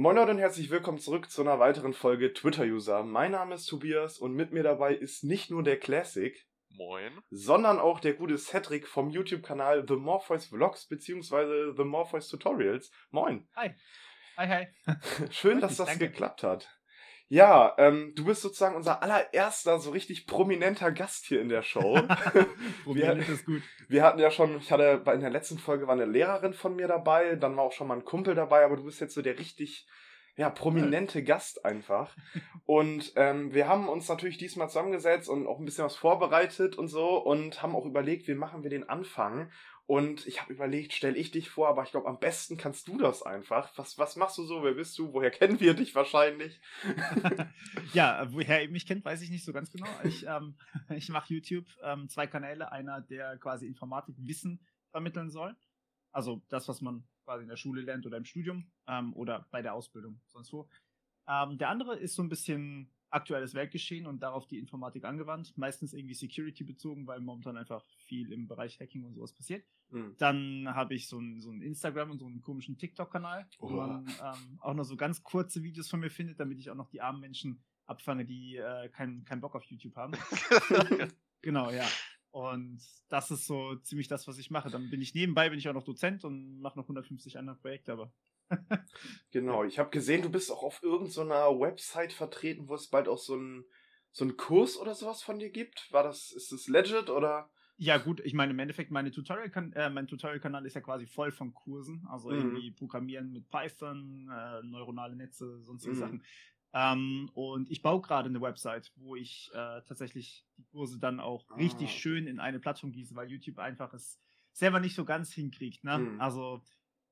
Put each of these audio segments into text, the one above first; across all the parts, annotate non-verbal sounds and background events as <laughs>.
Moin Leute und herzlich willkommen zurück zu einer weiteren Folge Twitter-User. Mein Name ist Tobias und mit mir dabei ist nicht nur der Classic, Moin. sondern auch der gute Cedric vom YouTube-Kanal The Morpheus Vlogs bzw. The Morpheus Tutorials. Moin. Hi. Hi, hi. <laughs> Schön, dass das danke. geklappt hat. Ja, ähm, du bist sozusagen unser allererster, so richtig prominenter Gast hier in der Show. <laughs> Probieren ist gut. Wir hatten ja schon, ich hatte bei in der letzten Folge war eine Lehrerin von mir dabei, dann war auch schon mal ein Kumpel dabei, aber du bist jetzt so der richtig, ja, prominente Gast einfach. <laughs> Und ähm, wir haben uns natürlich diesmal zusammengesetzt und auch ein bisschen was vorbereitet und so und haben auch überlegt, wie machen wir den Anfang. Und ich habe überlegt, stell ich dich vor, aber ich glaube, am besten kannst du das einfach. Was, was machst du so? Wer bist du? Woher kennen wir dich wahrscheinlich? <laughs> <laughs> ja, woher ihr mich kennt, weiß ich nicht so ganz genau. Ich, ähm, <laughs> ich mache YouTube ähm, zwei Kanäle. Einer, der quasi Informatik Wissen vermitteln soll. Also das, was man quasi in der Schule lernt oder im Studium ähm, oder bei der Ausbildung, sonst wo. Ähm, der andere ist so ein bisschen aktuelles Weltgeschehen und darauf die Informatik angewandt. Meistens irgendwie Security bezogen, weil momentan einfach viel im Bereich Hacking und sowas passiert. Hm. Dann habe ich so ein, so ein Instagram und so einen komischen TikTok-Kanal, wo man ähm, auch noch so ganz kurze Videos von mir findet, damit ich auch noch die armen Menschen abfange, die äh, keinen keinen Bock auf YouTube haben. <laughs> genau, ja. Und das ist so ziemlich das, was ich mache. Dann bin ich nebenbei, bin ich auch noch Dozent und mache noch 150 andere Projekte, aber Genau, ich habe gesehen, du bist auch auf irgendeiner Website vertreten, wo es bald auch so ein so einen Kurs oder sowas von dir gibt. War das, ist das legit oder? Ja, gut, ich meine, im Endeffekt, meine Tutorial äh, mein Tutorial-Kanal ist ja quasi voll von Kursen. Also Mhm. irgendwie Programmieren mit Python, äh, neuronale Netze, sonstige Mhm. Sachen. Ähm, und ich baue gerade eine Website, wo ich äh, tatsächlich die Kurse dann auch Ah, richtig schön in eine Plattform gieße, weil YouTube einfach es selber nicht so ganz hinkriegt. Ne? Mhm. Also,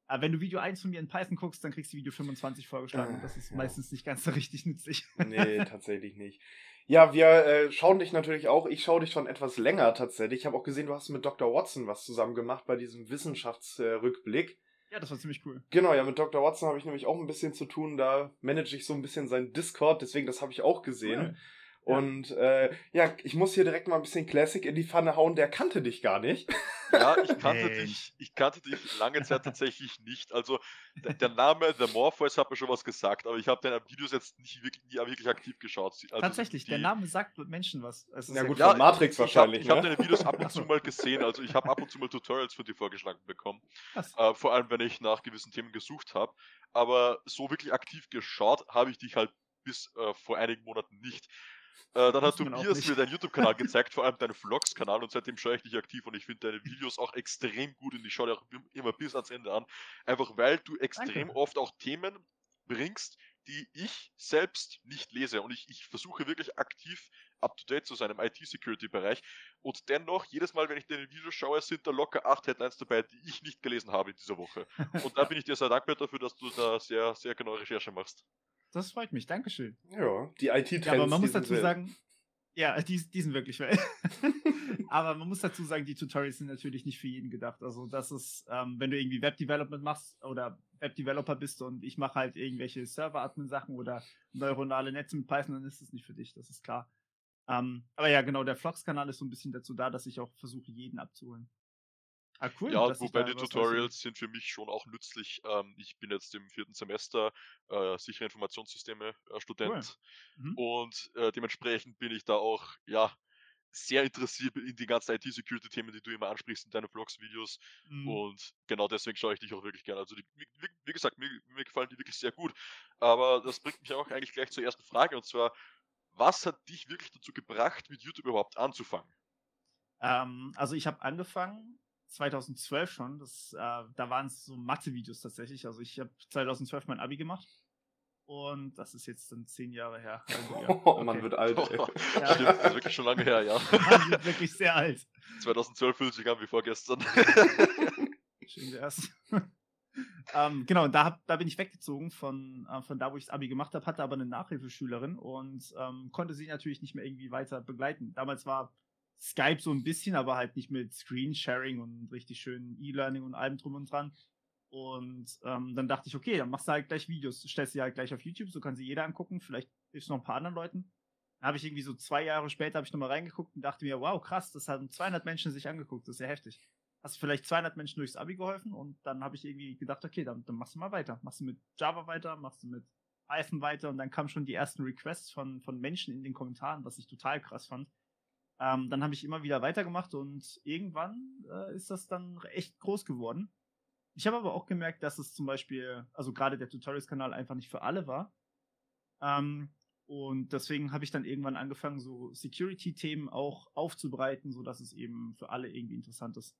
äh, wenn du Video 1 von mir in Python guckst, dann kriegst du Video 25 vorgeschlagen. Äh, das ist ja. meistens nicht ganz so richtig nützlich. Nee, <laughs> tatsächlich nicht. Ja, wir äh, schauen dich natürlich auch. Ich schaue dich schon etwas länger tatsächlich. Ich habe auch gesehen, du hast mit Dr. Watson was zusammen gemacht bei diesem Wissenschaftsrückblick. ja, das war ziemlich cool. Genau, ja, mit Dr. Watson habe ich nämlich auch ein bisschen zu tun. Da manage ich so ein bisschen seinen Discord, deswegen das habe ich auch gesehen. Cool. Ja. Und äh, ja, ich muss hier direkt mal ein bisschen Classic in die Pfanne hauen. Der kannte dich gar nicht. <laughs> Ja, ich kannte Mensch. dich, ich kannte dich lange Zeit tatsächlich nicht. Also der, der Name The Morpheus hat mir schon was gesagt, aber ich habe deine Videos jetzt nicht wirklich, nie wirklich aktiv geschaut. Also Tatsächlich, der die- Name sagt Menschen was. Es ist Na gut, Ja, von Matrix Ich habe wahrscheinlich. ich hab ne? deine Videos ab und zu mal gesehen, also ich habe ab und zu mal Tutorials von dir vorgeschlagen bekommen. Äh, vor allem, wenn ich nach gewissen Themen gesucht habe. Aber so wirklich aktiv geschaut habe ich dich halt bis äh, vor einigen Monaten nicht. Äh, dann man auch Tobias mir deinen YouTube-Kanal <laughs> gezeigt, vor allem deinen Vlogs-Kanal und seitdem schaue ich dich aktiv und ich finde deine Videos auch extrem gut und ich schaue dir auch im- immer bis ans Ende an. Einfach weil du extrem Danke. oft auch Themen bringst, die ich selbst nicht lese und ich, ich versuche wirklich aktiv up-to-date zu sein im IT-Security-Bereich und dennoch, jedes Mal, wenn ich deine Videos schaue, sind da locker acht Headlines dabei, die ich nicht gelesen habe in dieser Woche. Und da <laughs> bin ich dir sehr dankbar dafür, dass du da sehr, sehr genaue Recherche machst. Das freut mich, Dankeschön. Ja, die IT-Trends. Ja, aber man muss sind dazu wild. sagen, ja, die, die sind wirklich well. <laughs> <laughs> aber man muss dazu sagen, die Tutorials sind natürlich nicht für jeden gedacht. Also das ist, ähm, wenn du irgendwie Web-Development machst oder Web-Developer bist und ich mache halt irgendwelche Server-Admin-Sachen oder neuronale Netze mit Python, dann ist es nicht für dich, das ist klar. Ähm, aber ja, genau, der Vlogs-Kanal ist so ein bisschen dazu da, dass ich auch versuche, jeden abzuholen. Ah, cool. ja, wobei da die. Tutorials sind für mich schon auch nützlich. Ähm, ich bin jetzt im vierten Semester äh, sichere Informationssysteme äh, Student Mhm. und äh, dementsprechend bin ich da auch, ja, sehr interessiert in die ganzen IT-Security-Themen, die du immer ansprichst in deinen Vlogs-Videos. Mhm. Und genau deswegen schaue ich dich auch wirklich gerne. Also, die, wie, wie gesagt, mir, mir gefallen die wirklich sehr gut. Aber das bringt mich auch eigentlich gleich zur ersten Frage. Und zwar, was hat dich wirklich dazu gebracht, mit YouTube überhaupt anzufangen? Ähm, also ich habe angefangen 2012 schon. Das, äh, da waren es so Mathe-Videos tatsächlich. Also ich habe 2012 mein Abi gemacht. Und das ist jetzt dann zehn Jahre her. <laughs> Also, ja, Oh, man okay. wird alt, ey. <laughs> Ja. Stimmt, das ist wirklich schon lange her, ja. <laughs> Man wird wirklich sehr alt. 2012 fühlt sich an wie vorgestern. Schön wär's. ähm, genau, und da, da bin ich weggezogen von, äh, von da, wo ich das Abi gemacht habe, hatte aber eine Nachhilfeschülerin und ähm, konnte sie natürlich nicht mehr irgendwie weiter begleiten. Damals war Skype so ein bisschen, aber halt nicht mit Screensharing und richtig schön E-Learning und allem drum und dran. Und ähm, dann dachte ich, okay, dann machst du halt gleich Videos, stellst sie halt gleich auf YouTube, so kann sie jeder angucken, vielleicht hilfst du noch ein paar anderen Leuten. Dann habe ich irgendwie so zwei Jahre später habe ich nochmal reingeguckt und dachte mir, wow, krass, das haben 200 Menschen sich angeguckt, das ist ja heftig. hast vielleicht 200 Menschen durchs Abi geholfen und dann habe ich irgendwie gedacht, okay, dann, dann machst du mal weiter. Machst du mit Java weiter, machst du mit Python weiter und dann kamen schon die ersten Requests von, von Menschen in den Kommentaren, was ich total krass fand. Ähm, dann habe ich immer wieder weitergemacht und irgendwann äh, ist das dann echt groß geworden. Ich habe aber auch gemerkt, dass es zum Beispiel, also gerade der Tutorials-Kanal einfach nicht für alle war. Ähm, und deswegen habe ich dann irgendwann angefangen, so Security-Themen auch aufzubreiten, sodass es eben für alle irgendwie interessant ist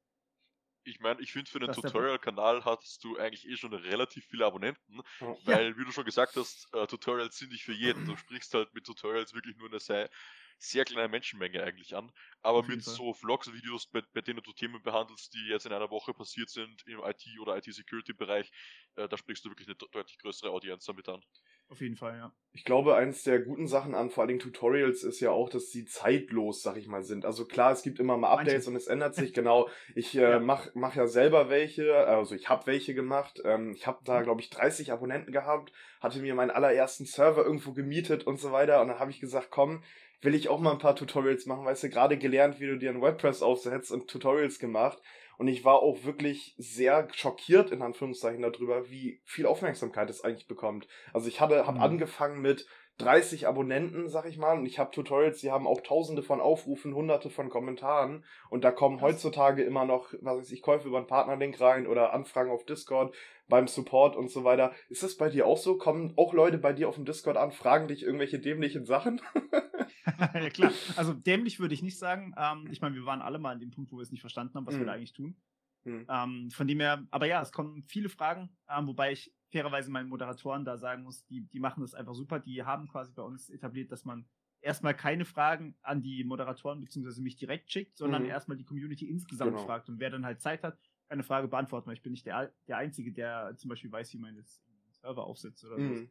ich meine, ich finde, für einen Tutorial-Kanal hast du eigentlich eh schon relativ viele Abonnenten, ja. weil, wie du schon gesagt hast, äh, Tutorials sind nicht für jeden. Du sprichst halt mit Tutorials wirklich nur eine sehr, sehr kleine Menschenmenge eigentlich an. Aber mit Fall. so Vlogs-Videos, bei, bei, denen du Themen behandelst, die jetzt in einer Woche passiert sind, im IT- oder IT-Security-Bereich, äh, da sprichst du wirklich eine deutlich größere Audienz damit an. Auf jeden Fall, ja. Ich glaube, eins der guten Sachen an vor allen Dingen Tutorials ist ja auch, dass sie zeitlos, sag ich mal, sind. Also klar, es gibt immer mal Updates Manche. und es ändert sich, <laughs> genau. Ich äh, ja. mach, mach ja selber welche, also ich habe welche gemacht. Ähm, ich habe da, glaube ich, 30 Abonnenten gehabt, hatte mir meinen allerersten Server irgendwo gemietet und so weiter. Und dann habe ich gesagt, komm, will ich auch mal ein paar Tutorials machen, weißt du, gerade gelernt, wie du dir ein WordPress aufsetzt und Tutorials gemacht. Und ich war auch wirklich sehr schockiert, in Anführungszeichen, darüber, wie viel Aufmerksamkeit es eigentlich bekommt. Also ich hatte, habe mhm. angefangen mit 30 Abonnenten, sag ich mal, und ich habe Tutorials, die haben auch tausende von Aufrufen, hunderte von Kommentaren und da kommen heutzutage immer noch, was weiß ich, Käufe über einen Partnerlink rein oder Anfragen auf Discord beim Support und so weiter. Ist das bei dir auch so? Kommen auch Leute bei dir auf dem Discord an, fragen dich irgendwelche dämlichen Sachen? <laughs> <laughs> ja, klar. Also dämlich würde ich nicht sagen. Ähm, ich meine, wir waren alle mal an dem Punkt, wo wir es nicht verstanden haben, was mhm. wir da eigentlich tun. Mhm. Ähm, von dem her, aber ja, es kommen viele Fragen, ähm, wobei ich fairerweise meinen Moderatoren da sagen muss, die, die machen das einfach super. Die haben quasi bei uns etabliert, dass man erstmal keine Fragen an die Moderatoren bzw. mich direkt schickt, sondern mhm. erstmal die Community insgesamt genau. fragt. Und wer dann halt Zeit hat, eine Frage beantworten, weil ich bin nicht der, der Einzige, der zum Beispiel weiß, wie man das Server aufsetzt oder mhm.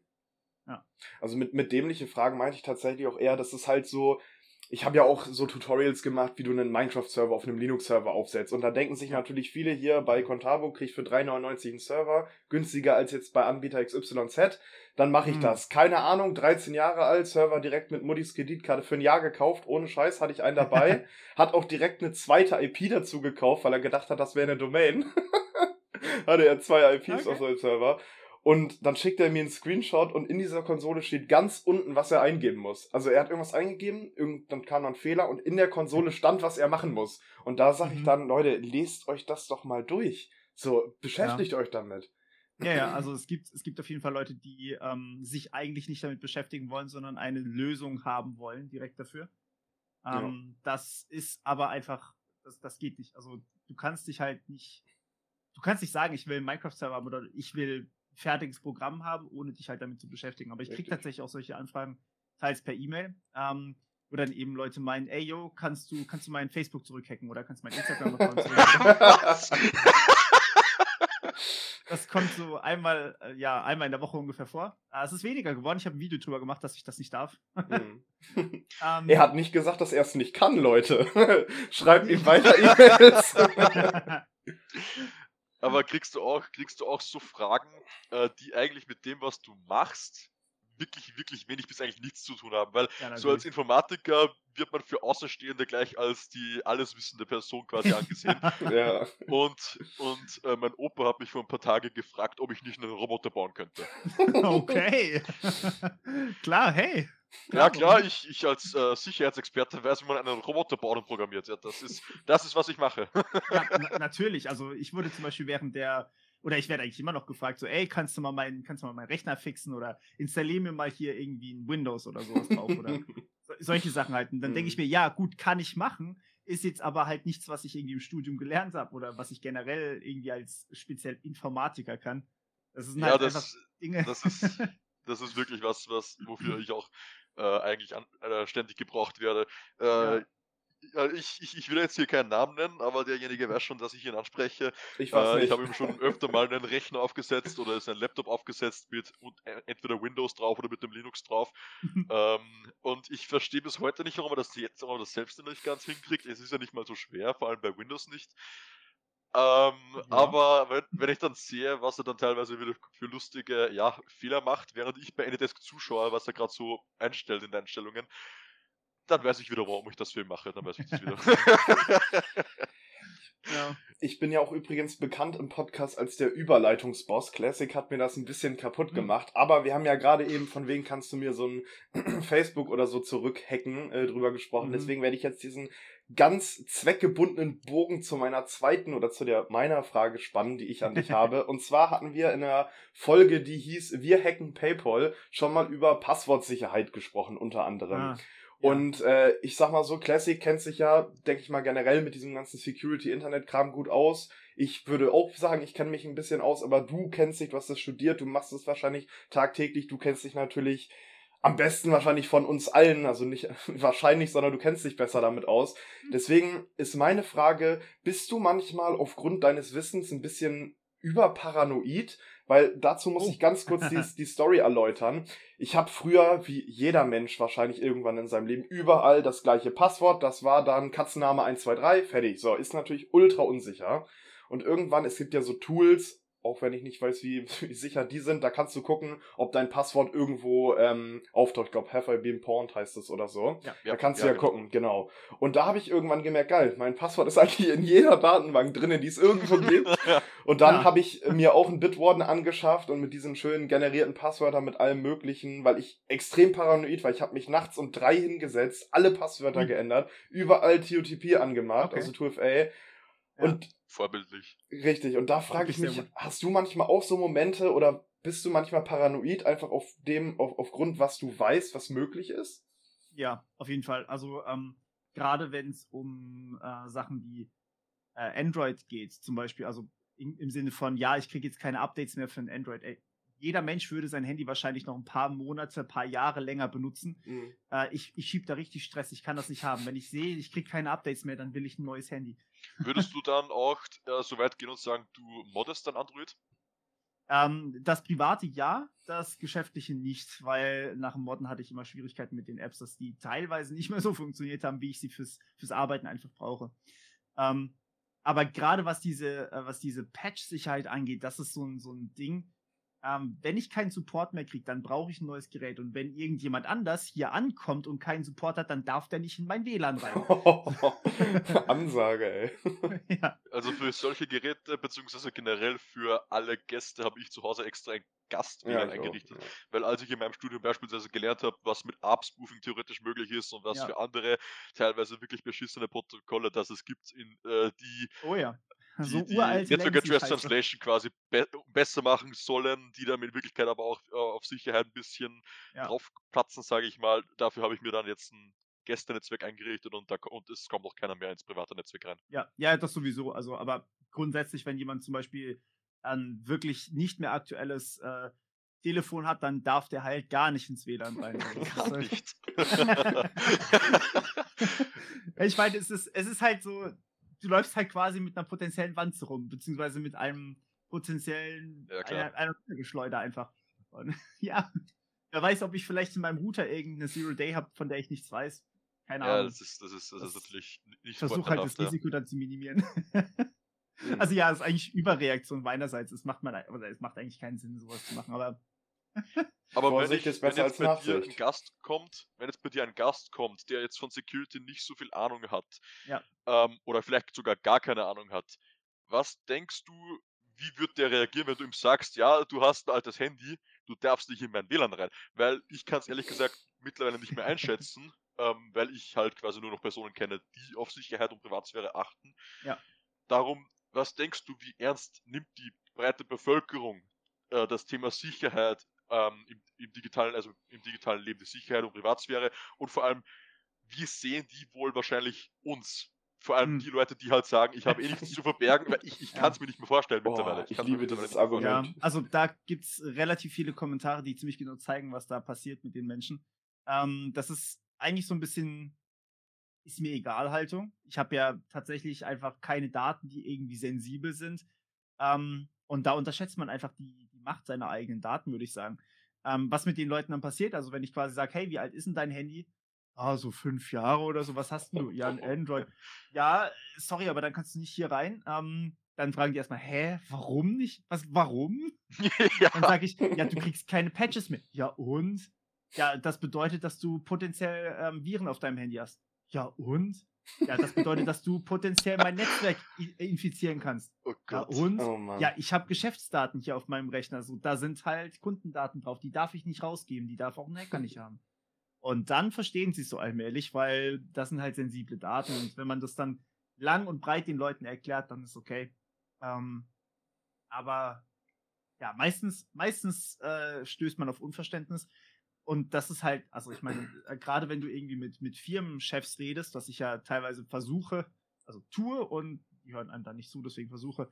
Ja. Also mit, mit dämliche Fragen meinte ich tatsächlich auch eher, dass es halt so, ich habe ja auch so Tutorials gemacht, wie du einen Minecraft-Server auf einem Linux-Server aufsetzt. Und da denken sich natürlich viele hier bei Contavo, krieg ich für 3,99 einen Server, günstiger als jetzt bei Anbieter XYZ. Dann mache ich mhm. das. Keine Ahnung, 13 Jahre alt, Server direkt mit Muddis Kreditkarte für ein Jahr gekauft, ohne Scheiß, hatte ich einen dabei. <laughs> hat auch direkt eine zweite IP dazu gekauft, weil er gedacht hat, das wäre eine Domain. <laughs> hatte er zwei IPs okay. auf seinem Server. Und dann schickt er mir einen Screenshot und in dieser Konsole steht ganz unten, was er eingeben muss. Also er hat irgendwas eingegeben, dann kam dann ein Fehler und in der Konsole stand, was er machen muss. Und da sage mhm. ich dann, Leute, lest euch das doch mal durch. So, beschäftigt ja. euch damit. Ja, ja, also es gibt, es gibt auf jeden Fall Leute, die ähm, sich eigentlich nicht damit beschäftigen wollen, sondern eine Lösung haben wollen, direkt dafür. Ähm, ja. Das ist aber einfach, das, das geht nicht. Also du kannst dich halt nicht, du kannst nicht sagen, ich will einen Minecraft-Server haben oder ich will fertiges Programm haben, ohne dich halt damit zu beschäftigen. Aber ich kriege tatsächlich auch solche Anfragen, teils per E-Mail, ähm, wo dann eben Leute meinen, ey yo, kannst du, kannst du meinen Facebook zurückhacken oder kannst du meinen Instagram-Account zurückhacken? <laughs> das kommt so einmal, äh, ja, einmal in der Woche ungefähr vor. Äh, es ist weniger geworden. Ich habe ein Video drüber gemacht, dass ich das nicht darf. Mhm. <laughs> ähm, er hat nicht gesagt, dass er es nicht kann, Leute. <laughs> Schreibt ihm weiter E-Mails. Aber kriegst du auch, kriegst du auch so Fragen, äh, die eigentlich mit dem, was du machst, wirklich, wirklich wenig bis eigentlich nichts zu tun haben, weil ja, so als Informatiker wird man für Außerstehende gleich als die alleswissende Person quasi <laughs> angesehen. ja. Und, und äh, mein Opa hat mich vor ein paar Tagen gefragt, ob ich nicht einen Roboter bauen könnte. <laughs> Okay. <laughs> Klar, hey. Ja, klar, ich, ich als äh, Sicherheitsexperte weiß, wie man einen Roboter baut und programmiert. Ja, das, ist, das ist, was ich mache. ja, natürlich. Also, ich wurde zum Beispiel während der oder ich werde eigentlich immer noch gefragt, so, ey, kannst du mal meinen, kannst du mal meinen Rechner fixen oder installier mir mal hier irgendwie ein Windows oder sowas drauf oder solche Sachen halt. Und dann denke ich mhm. mir, ja, gut, kann ich machen, ist jetzt aber halt nichts, was ich irgendwie im Studium gelernt habe oder was ich generell irgendwie als speziell Informatiker kann. Das sind halt ja, das, einfach Dinge. Das ist, das ist wirklich was, was, wofür ich auch äh, eigentlich an, äh, ständig gebraucht werde. Äh, ja ich, ich, ich will jetzt hier keinen Namen nennen, aber derjenige weiß schon, dass ich ihn anspreche. Ich, äh, ich habe ihm schon <laughs> öfter mal einen Rechner aufgesetzt oder ist ein Laptop aufgesetzt mit e, entweder Windows drauf oder mit dem Linux drauf. <laughs> ähm, und ich verstehe bis heute nicht, warum er das jetzt warum er das selbst nicht ganz hinkriegt. Es ist ja nicht mal so schwer, vor allem bei Windows nicht. Ähm, ja. Aber wenn, wenn, ich dann sehe, was er dann teilweise wieder für lustige ja, Fehler macht, während ich bei Anydesk zuschaue, was er gerade so einstellt in den Einstellungen, dann weiß ich wieder, warum ich das für ihn mache. Dann weiß ich das wieder. <laughs> <laughs> Ja. Ich bin ja auch übrigens bekannt im Podcast als der Überleitungsboss. Classic hat mir das ein bisschen kaputt hm. gemacht. Aber wir haben ja gerade eben, von wem kannst du mir so ein <clears throat> Facebook oder so zurückhacken, äh, drüber gesprochen. Mhm. Deswegen werde ich jetzt diesen ganz zweckgebundenen Bogen zu meiner zweiten oder zu der meiner Frage spannen, die ich an dich <laughs> habe. Und zwar hatten wir in einer Folge, die hieß Wir hacken PayPal, schon mal über Passwortsicherheit gesprochen, unter anderem. Ah. Und äh, ich sag mal so, Classic kennt sich ja, denke ich mal, generell mit diesem ganzen Security-Internet-Kram gut aus. Ich würde auch sagen, ich kenne mich ein bisschen aus, aber du kennst dich, du hast das studiert, du machst es wahrscheinlich tagtäglich, du kennst dich natürlich am besten wahrscheinlich von uns allen, also nicht <laughs> wahrscheinlich, sondern du kennst dich besser damit aus. Mhm. Deswegen ist meine Frage, bist du manchmal aufgrund deines Wissens ein bisschen überparanoid? Weil dazu muss oh. ich ganz kurz die, die Story erläutern. Ich habe früher, wie jeder Mensch wahrscheinlich irgendwann in seinem Leben, überall das gleiche Passwort. Das war dann Katzenname 123, fertig. So, ist natürlich ultra unsicher. Und irgendwann, es gibt ja so Tools, auch wenn ich nicht weiß, wie, <laughs> wie, sicher die sind, da kannst du gucken, ob dein Passwort irgendwo ähm, auftaucht. Ich glaube, Have I Been Pawned heißt es oder so. Ja, da kannst ja, du ja, genau. gucken, genau. Und da habe ich irgendwann gemerkt, geil, mein Passwort ist <laughs> eigentlich in jeder Datenbank drinnen, die es irgendwo <laughs> gibt. Und dann ja. habe ich mir auch ein Bitwarden angeschafft und mit diesen schönen generierten Passwörtern mit allem möglichen, weil ich extrem paranoid war. Ich habe mich nachts um drei hingesetzt, alle Passwörter mhm. geändert, überall TOTP angemacht, okay. also 2FA. Und vorbildlich. Richtig, und da frage ich mich, hast du manchmal auch so Momente oder bist du manchmal paranoid einfach auf dem, auf, aufgrund, was du weißt, was möglich ist? Ja, auf jeden Fall. Also ähm, gerade wenn es um äh, Sachen wie äh, Android geht, zum Beispiel, also in, im Sinne von, ja, ich kriege jetzt keine Updates mehr für ein Android. Jeder Mensch würde sein Handy wahrscheinlich noch ein paar Monate, ein paar Jahre länger benutzen. Mhm. Äh, ich ich schiebe da richtig Stress, ich kann das nicht haben. Wenn ich sehe, ich kriege keine Updates mehr, dann will ich ein neues Handy. Würdest du dann <laughs> auch äh, so weit gehen und sagen, du moddest dann Android? Ähm, das private ja, das geschäftliche nicht, weil nach dem Modden hatte ich immer Schwierigkeiten mit den Apps, dass die teilweise nicht mehr so funktioniert haben, wie ich sie fürs, fürs Arbeiten einfach brauche. Ähm, aber gerade was diese, äh, was diese Patch-Sicherheit angeht, das ist so ein, so ein Ding, ähm, wenn ich keinen Support mehr kriege, dann brauche ich ein neues Gerät. Und wenn irgendjemand anders hier ankommt und keinen Support hat, dann darf der nicht in mein WLAN rein. <laughs> Ansage, ey. <laughs> ja. Also für solche Geräte, beziehungsweise generell für alle Gäste, habe ich zu Hause extra ein Gast ja, eingerichtet. Auch, ja. Weil als ich in meinem Studium beispielsweise gelernt habe, was mit ARP-Spoofing theoretisch möglich ist und was ja. für andere teilweise wirklich beschissene Protokolle, dass es gibt, in äh, die oh ja so die, uralt die Network Address Translation quasi be besser machen sollen, die dann in Wirklichkeit aber auch äh, auf Sicherheit ein bisschen ja. draufplatzen, sage ich mal. Dafür habe ich mir dann jetzt ein Gästenetzwerk eingerichtet und, da, und es kommt auch keiner mehr ins private Netzwerk rein. Ja, ja, das sowieso. Also, aber grundsätzlich, wenn jemand zum Beispiel ein wirklich nicht mehr aktuelles äh, Telefon hat, dann darf der halt gar nicht ins WLAN rein. Also, <laughs> gar nicht. <laughs> <laughs> ich meine, es ist, es ist halt so, du läufst halt quasi mit einer potenziellen Wand rum, beziehungsweise mit einem potenziellen ja, einer, einer Geschleuder einfach. Und, <laughs> ja, wer weiß, ob ich vielleicht in meinem Router irgendeine Zero Day habe, von der ich nichts weiß. Keine Ahnung. Ja, das ist, das ist, das, das ist natürlich nicht Versuch halt das Risiko dann zu minimieren. <laughs> also ja, es ist eigentlich Überreaktion meinerseits. Es macht, man, es macht eigentlich keinen Sinn, sowas zu machen, aber aber Vorsicht wenn, ich, wenn jetzt bei dir ein Gast kommt, wenn jetzt bei dir ein Gast kommt, der jetzt von Security nicht so viel Ahnung hat, ja. ähm, oder vielleicht sogar gar keine Ahnung hat, was denkst du, wie wird der reagieren, wenn du ihm sagst, ja, du hast ein altes Handy, du darfst nicht in mein WLAN rein? Weil ich kann es ehrlich gesagt mittlerweile nicht mehr einschätzen, <laughs> ähm, weil ich halt quasi nur noch Personen kenne, die auf Sicherheit und Privatsphäre achten. Ja. Darum, was denkst du, wie ernst nimmt die breite Bevölkerung äh, das Thema Sicherheit ähm, im, im, digitalen, also im digitalen Leben die Sicherheit und Privatsphäre und vor allem, wie sehen die wohl wahrscheinlich uns? Vor allem hm. die Leute, die halt sagen, ich habe eh nichts zu verbergen, weil ich, ich <laughs> kann es mir nicht mehr vorstellen Boah, mittlerweile. Ich, ich liebe dieses Argument. Ja, also da gibt es relativ viele Kommentare, die ziemlich genau zeigen, was da passiert mit den Menschen. Ähm, das ist eigentlich so ein bisschen, ist mir egal Haltung. Ich habe ja tatsächlich einfach keine Daten, die irgendwie sensibel sind. Ähm, und da unterschätzt man einfach die, die Macht seiner eigenen Daten, würde ich sagen. Ähm, was mit den Leuten dann passiert, also wenn ich quasi sage, hey, wie alt ist denn dein Handy? Ah, so fünf Jahre oder so, was hast du? Ja, ein Android. Ja, sorry, aber dann kannst du nicht hier rein. Ähm, dann fragen die erstmal, hä, warum nicht? Was, warum? <laughs> ja. Dann sage ich, ja, du kriegst keine Patches mehr. Ja, und? Ja, das bedeutet, dass du potenziell ähm, Viren auf deinem Handy hast. Ja, und? Ja, das bedeutet, dass du potenziell mein Netzwerk infizieren kannst. Oh Gott. Ja, und Oh ja, ich habe Geschäftsdaten hier auf meinem Rechner. So, da sind halt Kundendaten drauf. Die darf ich nicht rausgeben. Die darf auch ein Hacker nicht haben. Und dann verstehen sie es so allmählich, weil das sind halt sensible Daten. Und wenn man das dann lang und breit den Leuten erklärt, dann ist okay. Ähm, aber ja, meistens, meistens äh, stößt man auf Unverständnis. Und das ist halt, also ich meine, äh, gerade wenn du irgendwie mit, mit Firmenchefs redest, was ich ja teilweise versuche, also tue und die hören einem dann nicht zu, deswegen versuche,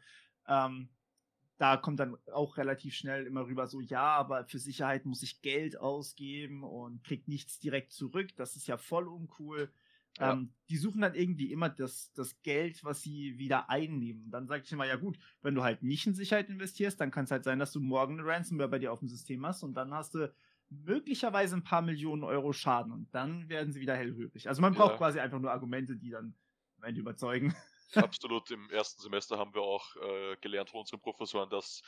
ähm, da kommt dann auch relativ schnell immer rüber so, ja, aber für Sicherheit muss ich Geld ausgeben und krieg nichts direkt zurück. Das ist ja voll uncool. Ja. Ähm, die suchen dann irgendwie immer das, das Geld, was sie wieder einnehmen. Dann sage ich immer, ja gut, wenn du halt nicht in Sicherheit investierst, dann kann es halt sein, dass du morgen eine Ransomware bei dir auf dem System hast und dann hast du möglicherweise ein paar Millionen Euro Schaden und dann werden sie wieder hellhörig. Also man braucht Ja. quasi einfach nur Argumente, die dann am Ende überzeugen. <laughs> Absolut. Im ersten Semester haben wir auch äh, gelernt von unseren Professoren, dass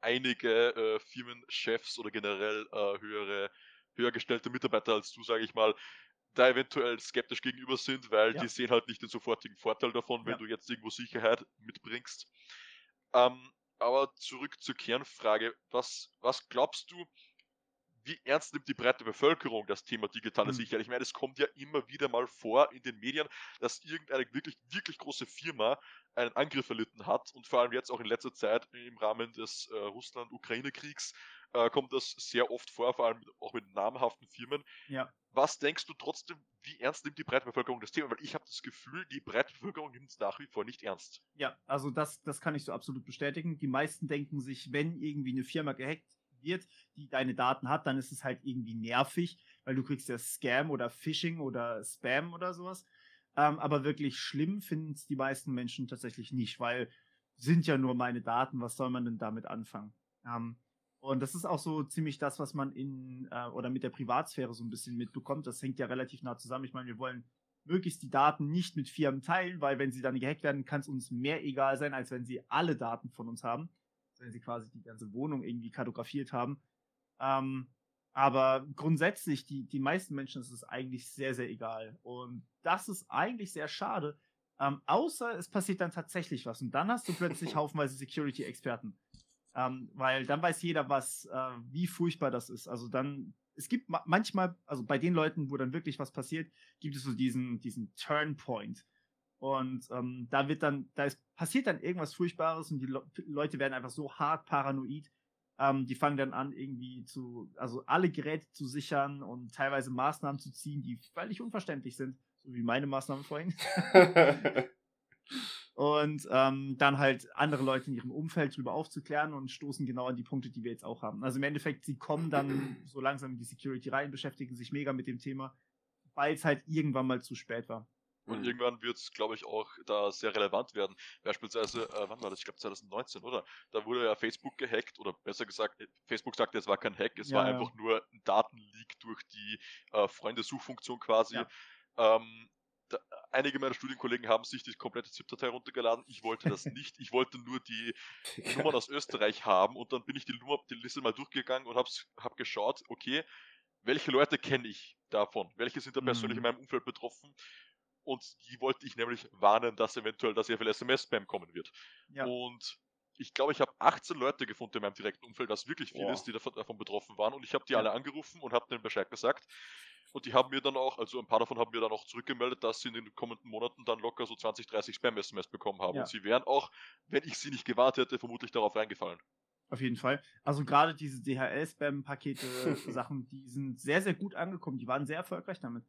einige äh, Firmenchefs oder generell äh, höhere, höher gestellte Mitarbeiter als du, sage ich mal, da eventuell skeptisch gegenüber sind, weil Ja. die sehen halt nicht den sofortigen Vorteil davon, wenn Ja. du jetzt irgendwo Sicherheit mitbringst. Ähm, aber zurück zur Kernfrage. Was, was glaubst du, wie ernst nimmt die breite Bevölkerung das Thema digitale Hm. Sicherheit? Ich meine, es kommt ja immer wieder mal vor in den Medien, dass irgendeine wirklich, wirklich große Firma einen Angriff erlitten hat und vor allem jetzt auch in letzter Zeit im Rahmen des äh, Russland-Ukraine-Kriegs äh, kommt das sehr oft vor, vor allem mit, auch mit namhaften Firmen. Ja. Was denkst du trotzdem, wie ernst nimmt die breite Bevölkerung das Thema? Weil ich habe das Gefühl, die breite Bevölkerung nimmt es nach wie vor nicht ernst. Ja, also das, das kann ich so absolut bestätigen. Die meisten denken sich, wenn irgendwie eine Firma gehackt wird, die deine Daten hat, dann ist es halt irgendwie nervig, weil du kriegst ja Scam oder Phishing oder Spam oder sowas. Ähm, aber wirklich schlimm finden es die meisten Menschen tatsächlich nicht, weil sind ja nur meine Daten, was soll man denn damit anfangen? Ähm, und das ist auch so ziemlich das, was man in äh, oder mit der Privatsphäre so ein bisschen mitbekommt. Das hängt ja relativ nah zusammen. Ich meine, wir wollen möglichst die Daten nicht mit Firmen teilen, weil wenn sie dann gehackt werden, kann es uns mehr egal sein, als wenn sie alle Daten von uns haben. Wenn sie quasi die ganze Wohnung irgendwie kartografiert haben. Ähm, aber grundsätzlich, die, die meisten Menschen ist es eigentlich sehr, sehr egal. Und das ist eigentlich sehr schade. Ähm, außer es passiert dann tatsächlich was. Und dann hast du plötzlich <laughs> haufenweise Security-Experten. Ähm, weil dann weiß jeder, was, äh, wie furchtbar das ist. Also dann, es gibt ma manchmal, also bei den Leuten, wo dann wirklich was passiert, gibt es so diesen, diesen Turnpoint. Und ähm, da wird dann, da ist, passiert dann irgendwas Furchtbares und die Le Leute werden einfach so hart paranoid. Ähm, die fangen dann an, irgendwie zu, also alle Geräte zu sichern und teilweise Maßnahmen zu ziehen, die völlig unverständlich sind, so wie meine Maßnahmen vorhin. <laughs> und ähm, dann halt andere Leute in ihrem Umfeld drüber aufzuklären und stoßen genau an die Punkte, die wir jetzt auch haben. Also im Endeffekt, sie kommen dann so langsam in die Security rein, beschäftigen sich mega mit dem Thema, weil es halt irgendwann mal zu spät war. Und Mhm. irgendwann wird es, glaube ich, auch da sehr relevant werden. Beispielsweise, äh, wann war das? Ich glaube 2019, oder? Da wurde ja Facebook gehackt, oder besser gesagt, äh, Facebook sagte, es war kein Hack, es Ja, war ja. einfach nur ein Datenleak durch die äh, Freundesuchfunktion quasi. Ja. Ähm, da, einige meiner Studienkollegen haben sich die komplette ZIP-Datei runtergeladen. Ich wollte das <laughs> nicht. Ich wollte nur die Nummern aus Österreich haben und dann bin ich die Nummer, die Liste mal durchgegangen und hab's, hab geschaut, okay, welche Leute kenne ich davon? Welche sind da persönlich in Mhm. meinem Umfeld betroffen? Und die wollte ich nämlich warnen, dass eventuell da sehr viel SMS-Spam kommen wird. Ja. Und ich glaube, ich habe 18 Leute gefunden in meinem direkten Umfeld, was wirklich viel Boah. ist, die davon, davon betroffen waren. Und ich habe die Ja. alle angerufen und habe denen Bescheid gesagt. Und die haben mir dann auch, also ein paar davon haben mir dann auch zurückgemeldet, dass sie in den kommenden Monaten dann locker so 20, 30 Spam-SMS bekommen haben. Ja. Und sie wären auch, wenn ich sie nicht gewarnt hätte, vermutlich darauf reingefallen. Auf jeden Fall. Also gerade diese DHL-Spam-Pakete, <laughs> Sachen, die sind sehr, sehr gut angekommen. Die waren sehr erfolgreich damit.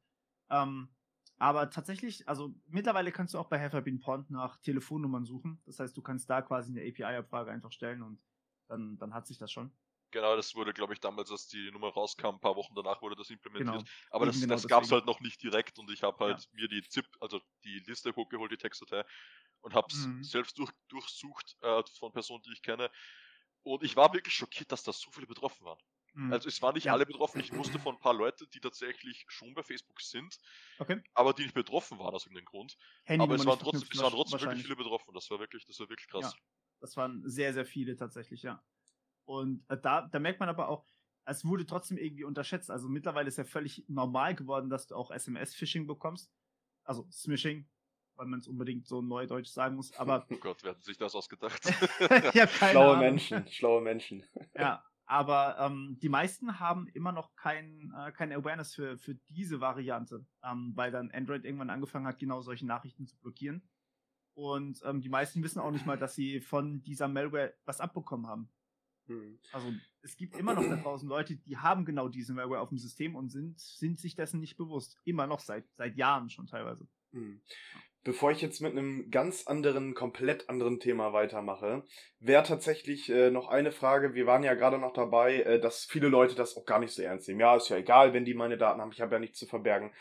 Ähm, aber tatsächlich, also mittlerweile kannst du auch bei Helferbean Pond nach Telefonnummern suchen. Das heißt, du kannst da quasi eine API-Abfrage einfach stellen und dann, dann hat sich das schon. Genau, das wurde, glaube ich, damals, als die Nummer rauskam, ein paar Wochen danach wurde das implementiert. Genau. Aber Eben das, genau das gab es halt noch nicht direkt und ich habe halt mir die ZIP, also die Liste hochgeholt, die Textdatei, und habe es Mhm. selbst durch, durchsucht äh, von Personen, die ich kenne. Und ich war wirklich schockiert, dass da so viele betroffen waren. Mhm. Also es waren nicht Ja. alle betroffen. Ich wusste von ein paar Leuten, die tatsächlich schon bei Facebook sind, okay. aber die nicht betroffen waren aus irgendeinem Grund. Handynummer aber es waren trotzdem, es waren trotzdem wirklich viele betroffen. Das war wirklich, das war wirklich krass. Das waren sehr, sehr viele tatsächlich, ja. Und äh, da, da merkt man aber auch, es wurde trotzdem irgendwie unterschätzt. Also mittlerweile ist ja völlig normal geworden, dass du auch SMS-Phishing bekommst. Also Smishing. weil man es unbedingt so neudeutsch sagen muss. Aber <laughs> Oh Gott, wer hat sich das ausgedacht? <laughs> ich <laughs> keine Schlaue Ahnung. Menschen, schlaue Menschen. Ja, aber ähm, die meisten haben immer noch kein, äh, keine Awareness für, für diese Variante, ähm, weil dann Android irgendwann angefangen hat, genau solche Nachrichten zu blockieren. Und ähm, die meisten wissen auch nicht mal, dass sie von dieser Malware was abbekommen haben. Hm. Also es gibt immer noch da draußen Leute, die haben genau diese Malware auf dem System und sind, sind sich dessen nicht bewusst. Immer noch seit, seit Jahren schon teilweise. Hm. Bevor ich jetzt mit einem ganz anderen, komplett anderen Thema weitermache, wäre tatsächlich äh, noch eine Frage. Wir waren ja gerade noch dabei, äh, dass viele Leute das auch gar nicht so ernst nehmen. Ja, ist ja egal, wenn die meine Daten haben. Ich habe ja nichts zu verbergen.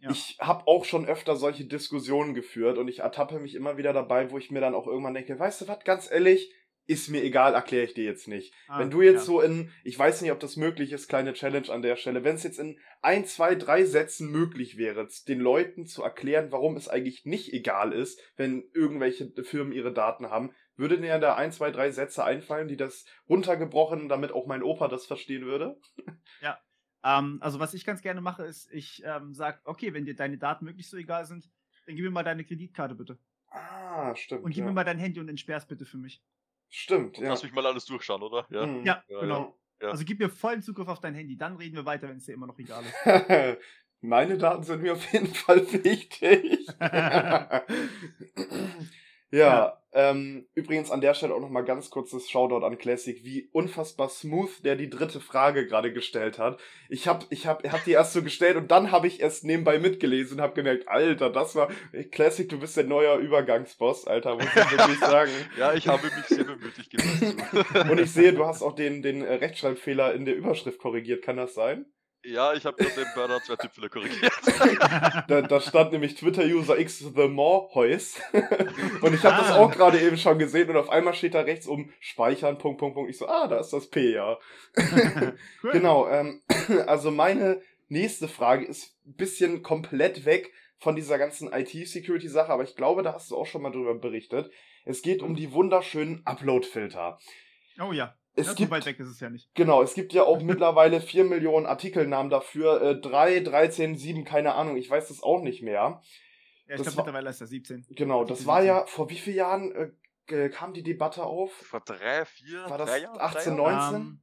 Ja. Ich habe auch schon öfter solche Diskussionen geführt und ich ertappe mich immer wieder dabei, wo ich mir dann auch irgendwann denke, weißt du was, ganz ehrlich, ist mir egal, erkläre ich dir jetzt nicht. Ah, wenn du jetzt ja. so in, ich weiß nicht, ob das möglich ist, kleine Challenge an der Stelle, wenn es jetzt in ein, zwei, drei Sätzen möglich wäre, den Leuten zu erklären, warum es eigentlich nicht egal ist, wenn irgendwelche Firmen ihre Daten haben, würde dir da ein, zwei, drei Sätze einfallen, die das runtergebrochen, damit auch mein Opa das verstehen würde? <laughs> Ähm, also was ich ganz gerne mache, ist, ich ähm, sage, okay, wenn dir deine Daten wirklich so egal sind, dann gib mir mal deine Kreditkarte bitte. Ah, stimmt. Und gib ja. mir mal dein Handy und entsperr's bitte für mich. Stimmt, Und ja. Lass mich mal alles durchschauen, oder? Ja. Mhm. Ja, Ja, genau. Ja. Also gib mir vollen Zugriff auf dein Handy, dann reden wir weiter, wenn es dir immer noch egal ist. <laughs> Meine Daten sind mir auf jeden Fall <laughs> wichtig. <laughs> ja, Ja. Ähm, übrigens an der Stelle auch nochmal ganz kurzes Shoutout an Classic, wie unfassbar smooth der die dritte Frage gerade gestellt hat. Ich hab, ich hab, er hat die erst so gestellt und dann habe ich erst nebenbei mitgelesen und habe gemerkt, Alter, das war Classic, du bist der neue Übergangsboss, Alter, muss ich <laughs> wirklich sagen. Ja, ich habe mich sehr bemüht gewesen. Und ich sehe, du hast auch den, den äh, Rechtschreibfehler in der Überschrift korrigiert, kann das sein? Ja, ich habe nur den Burner zwei Tippfehler korrigiert. Da, da stand nämlich Twitter-User X The More Heus. und ich habe das Ah. auch gerade eben schon gesehen und auf einmal steht da rechts um Speichern, Punkt, Punkt, Punkt. Ich so, ah, da ist das P, ja. <laughs> cool. Genau, ähm, <clears throat> also meine nächste Frage ist ein bisschen komplett weg von dieser ganzen IT-Security-Sache, aber ich glaube, da hast du auch schon mal drüber berichtet. Es geht um die wunderschönen Upload-Filter. Oh ja. Es ja, so gibt weit weg ist es ja nicht. Genau, es gibt ja auch <laughs> mittlerweile 4 Millionen Artikelnamen dafür. Äh, 3, 13, 7, keine Ahnung, ich weiß das auch nicht mehr. Ja, ich glaube mittlerweile ist er 17. Genau, das war ja, vor wie vielen Jahren äh, kam die Debatte auf? Vor drei, vier, War das drei Jahren? 18, drei 19? Jahren? Ähm,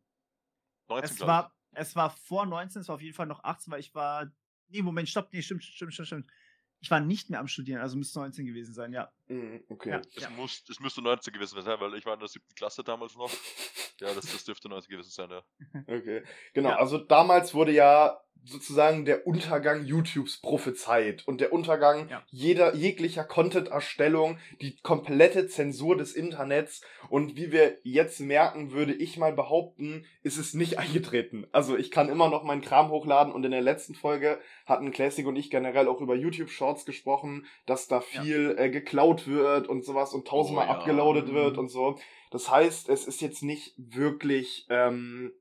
19, es war, es war vor 19, es war auf jeden Fall noch 18, weil ich war. Nee, Moment, stopp, nee, stimmt, stimmt, stimmt, stimmt. Ich war nicht mehr am Studieren, also müsste 19 gewesen sein, ja. Mhm, okay. Ja. Es, muss, es müsste 19 gewesen sein, weil ich war in der siebten Klasse damals noch. <laughs> Ja, das, das dürfte 19 gewesen sein, ja. Okay. Genau, Ja. also damals wurde ja sozusagen der Untergang YouTubes prophezeit und der Untergang Ja. jeder jeglicher Content-Erstellung, die komplette Zensur des Internets und wie wir jetzt merken, würde ich mal behaupten, ist es nicht <laughs> eingetreten. Also ich kann immer noch meinen Kram hochladen und in der letzten Folge hatten Classic und ich generell auch über YouTube Shorts gesprochen, dass da Ja. viel äh, geklaut wird und sowas und tausendmal Oh ja. abgeloadet wird Mhm. und so. Das heißt, es ist jetzt nicht wirklich ähm,